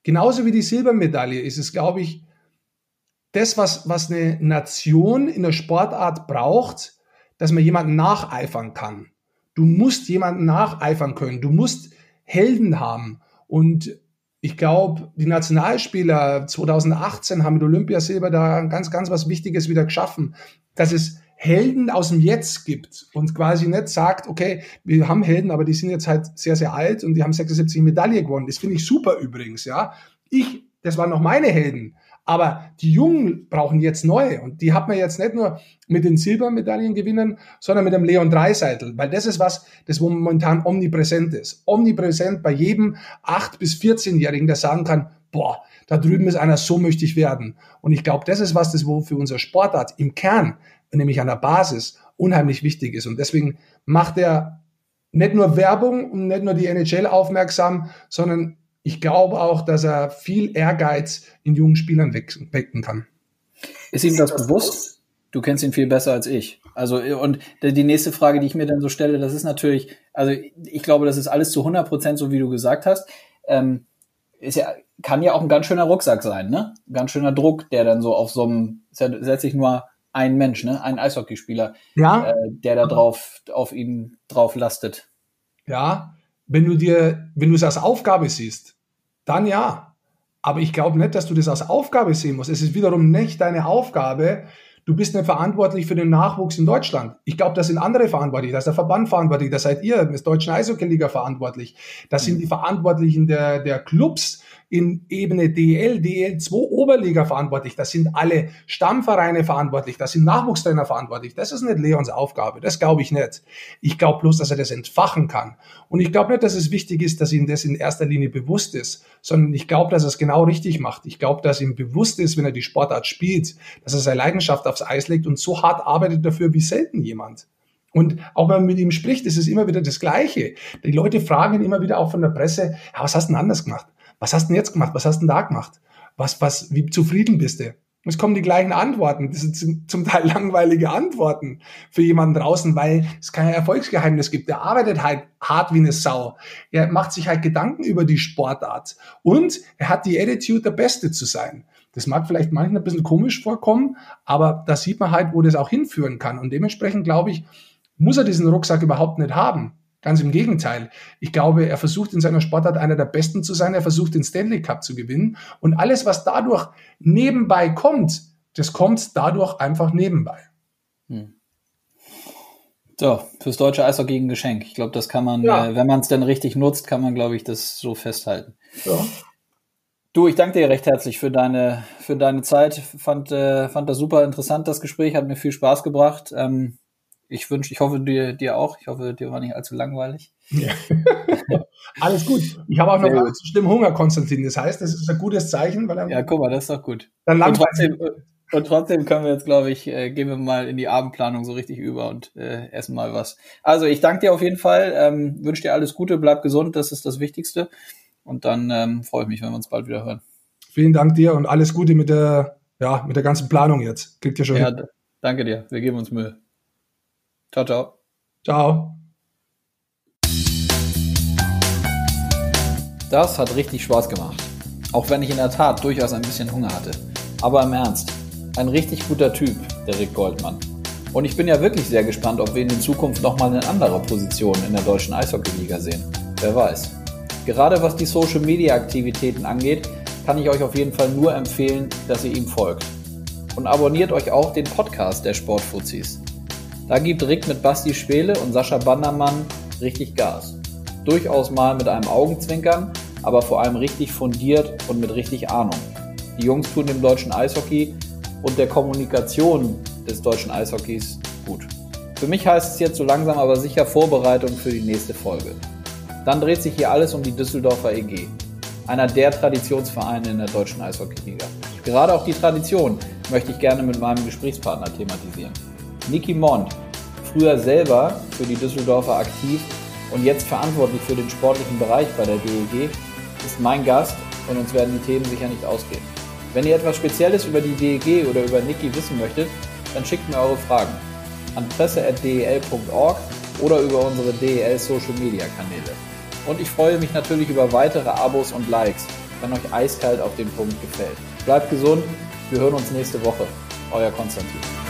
Genauso wie die Silbermedaille ist es, glaube ich, das, was, was eine Nation in der Sportart braucht, dass man jemanden nacheifern kann. Du musst jemanden nacheifern können. Du musst Helden haben. Und ich glaube, die Nationalspieler 2018 haben mit Olympiasilber da ganz, ganz was Wichtiges wieder geschaffen, dass es Helden aus dem Jetzt gibt und quasi nicht sagt, okay, wir haben Helden, aber die sind jetzt halt sehr, sehr alt und die haben 76 Medaille gewonnen. Das finde ich super übrigens, ja. Ich, das waren noch meine Helden. Aber die Jungen brauchen jetzt neue. Und die hat man jetzt nicht nur mit den Silbermedaillen gewinnen, sondern mit dem Leon Dreiseitel. Weil das ist was, das momentan omnipräsent ist. Omnipräsent bei jedem 8- bis 14-Jährigen, der sagen kann, boah, da drüben ist einer, so möchte ich werden. Und ich glaube, das ist was, das wo für unser Sportart im Kern nämlich an der Basis, unheimlich wichtig ist. Und deswegen macht er nicht nur Werbung und nicht nur die NHL aufmerksam, sondern ich glaube auch, dass er viel Ehrgeiz in jungen Spielern wecken kann. Ist ihm das bewusst? Du kennst ihn viel besser als ich. Also, und die nächste Frage, die ich mir dann so stelle, das ist natürlich, also ich glaube, das ist alles zu 100 Prozent so, wie du gesagt hast. Ähm, ist ja, kann ja auch ein ganz schöner Rucksack sein, ne? Ganz schöner Druck, der dann so auf so einem, ist ja letztlich nur ein Mensch, ne? Ein Eishockeyspieler, ja. äh, der da drauf, auf ihn drauf lastet. Ja, wenn du dir, wenn du es als Aufgabe siehst, dann ja. Aber ich glaube nicht, dass du das als Aufgabe sehen musst. Es ist wiederum nicht deine Aufgabe, du bist nicht verantwortlich für den Nachwuchs in Deutschland. Ich glaube, das sind andere verantwortlich, da ist der Verband verantwortlich, da seid ihr, das Deutsche Eishockey-Liga verantwortlich, das sind die Verantwortlichen der, der Clubs, in Ebene DL, DL2 Oberliga verantwortlich. Das sind alle Stammvereine verantwortlich. Das sind Nachwuchstrainer verantwortlich. Das ist nicht Leons Aufgabe. Das glaube ich nicht. Ich glaube bloß, dass er das entfachen kann. Und ich glaube nicht, dass es wichtig ist, dass ihm das in erster Linie bewusst ist, sondern ich glaube, dass er es genau richtig macht. Ich glaube, dass ihm bewusst ist, wenn er die Sportart spielt, dass er seine Leidenschaft aufs Eis legt und so hart arbeitet dafür wie selten jemand. Und auch wenn man mit ihm spricht, ist es immer wieder das Gleiche. Die Leute fragen ihn immer wieder auch von der Presse, ja, was hast du denn anders gemacht? Was hast du denn jetzt gemacht? Was hast du denn da gemacht? Was, was, wie zufrieden bist du? Es kommen die gleichen Antworten. Das sind zum Teil langweilige Antworten für jemanden draußen, weil es kein Erfolgsgeheimnis gibt. Er arbeitet halt hart wie eine Sau. Er macht sich halt Gedanken über die Sportart. Und er hat die Attitude, der Beste zu sein. Das mag vielleicht manchmal ein bisschen komisch vorkommen, aber da sieht man halt, wo das auch hinführen kann. Und dementsprechend glaube ich, muss er diesen Rucksack überhaupt nicht haben. Ganz im Gegenteil. Ich glaube, er versucht in seiner Sportart einer der Besten zu sein. Er versucht den Stanley Cup zu gewinnen. Und alles, was dadurch nebenbei kommt, das kommt dadurch einfach nebenbei. Hm. So, fürs deutsche Eishockey ein Geschenk. Ich glaube, das kann man, ja. äh, wenn man es denn richtig nutzt, kann man, glaube ich, das so festhalten. Ja. Du, ich danke dir recht herzlich für deine, für deine Zeit. Fand, äh, fand das super interessant, das Gespräch. Hat mir viel Spaß gebracht. Ähm, ich wünsche, ich hoffe dir, dir auch. Ich hoffe, dir war nicht allzu langweilig. Ja. Alles gut. Ich habe auch noch ganz schlimm Hunger, Konstantin. Das heißt, das ist ein gutes Zeichen, weil er. Ja, guck mal, das ist doch gut. Dann und, trotzdem, und trotzdem können wir jetzt, glaube ich, äh, gehen wir mal in die Abendplanung so richtig über und äh, essen mal was. Also ich danke dir auf jeden Fall. Ähm, wünsche dir alles Gute, bleib gesund, das ist das Wichtigste. Und dann ähm, freue ich mich, wenn wir uns bald wieder hören. Vielen Dank dir und alles Gute mit der, ja, mit der ganzen Planung jetzt. Kriegt ihr schon. Ja, hin. danke dir. Wir geben uns Mühe. Ciao, ciao. Ciao. Das hat richtig Spaß gemacht. Auch wenn ich in der Tat durchaus ein bisschen Hunger hatte. Aber im Ernst, ein richtig guter Typ, der Rick Goldmann. Und ich bin ja wirklich sehr gespannt, ob wir ihn in Zukunft nochmal in anderer Position in der deutschen Eishockeyliga sehen. Wer weiß. Gerade was die Social Media Aktivitäten angeht, kann ich euch auf jeden Fall nur empfehlen, dass ihr ihm folgt. Und abonniert euch auch den Podcast der Sportfuzis. Da gibt Rick mit Basti Schwele und Sascha Bandermann richtig Gas. Durchaus mal mit einem Augenzwinkern, aber vor allem richtig fundiert und mit richtig Ahnung. Die Jungs tun dem deutschen Eishockey und der Kommunikation des deutschen Eishockeys gut. Für mich heißt es jetzt so langsam aber sicher Vorbereitung für die nächste Folge. Dann dreht sich hier alles um die Düsseldorfer EG, einer der Traditionsvereine in der deutschen Eishockeyliga. Gerade auch die Tradition möchte ich gerne mit meinem Gesprächspartner thematisieren. Niki Mond, früher selber für die Düsseldorfer aktiv und jetzt verantwortlich für den sportlichen Bereich bei der DEG, ist mein Gast und uns werden die Themen sicher nicht ausgehen. Wenn ihr etwas Spezielles über die DEG oder über Niki wissen möchtet, dann schickt mir eure Fragen an presse.del.org oder über unsere DEL Social Media Kanäle. Und ich freue mich natürlich über weitere Abos und Likes, wenn euch eiskalt auf den Punkt gefällt. Bleibt gesund, wir hören uns nächste Woche. Euer Konstantin.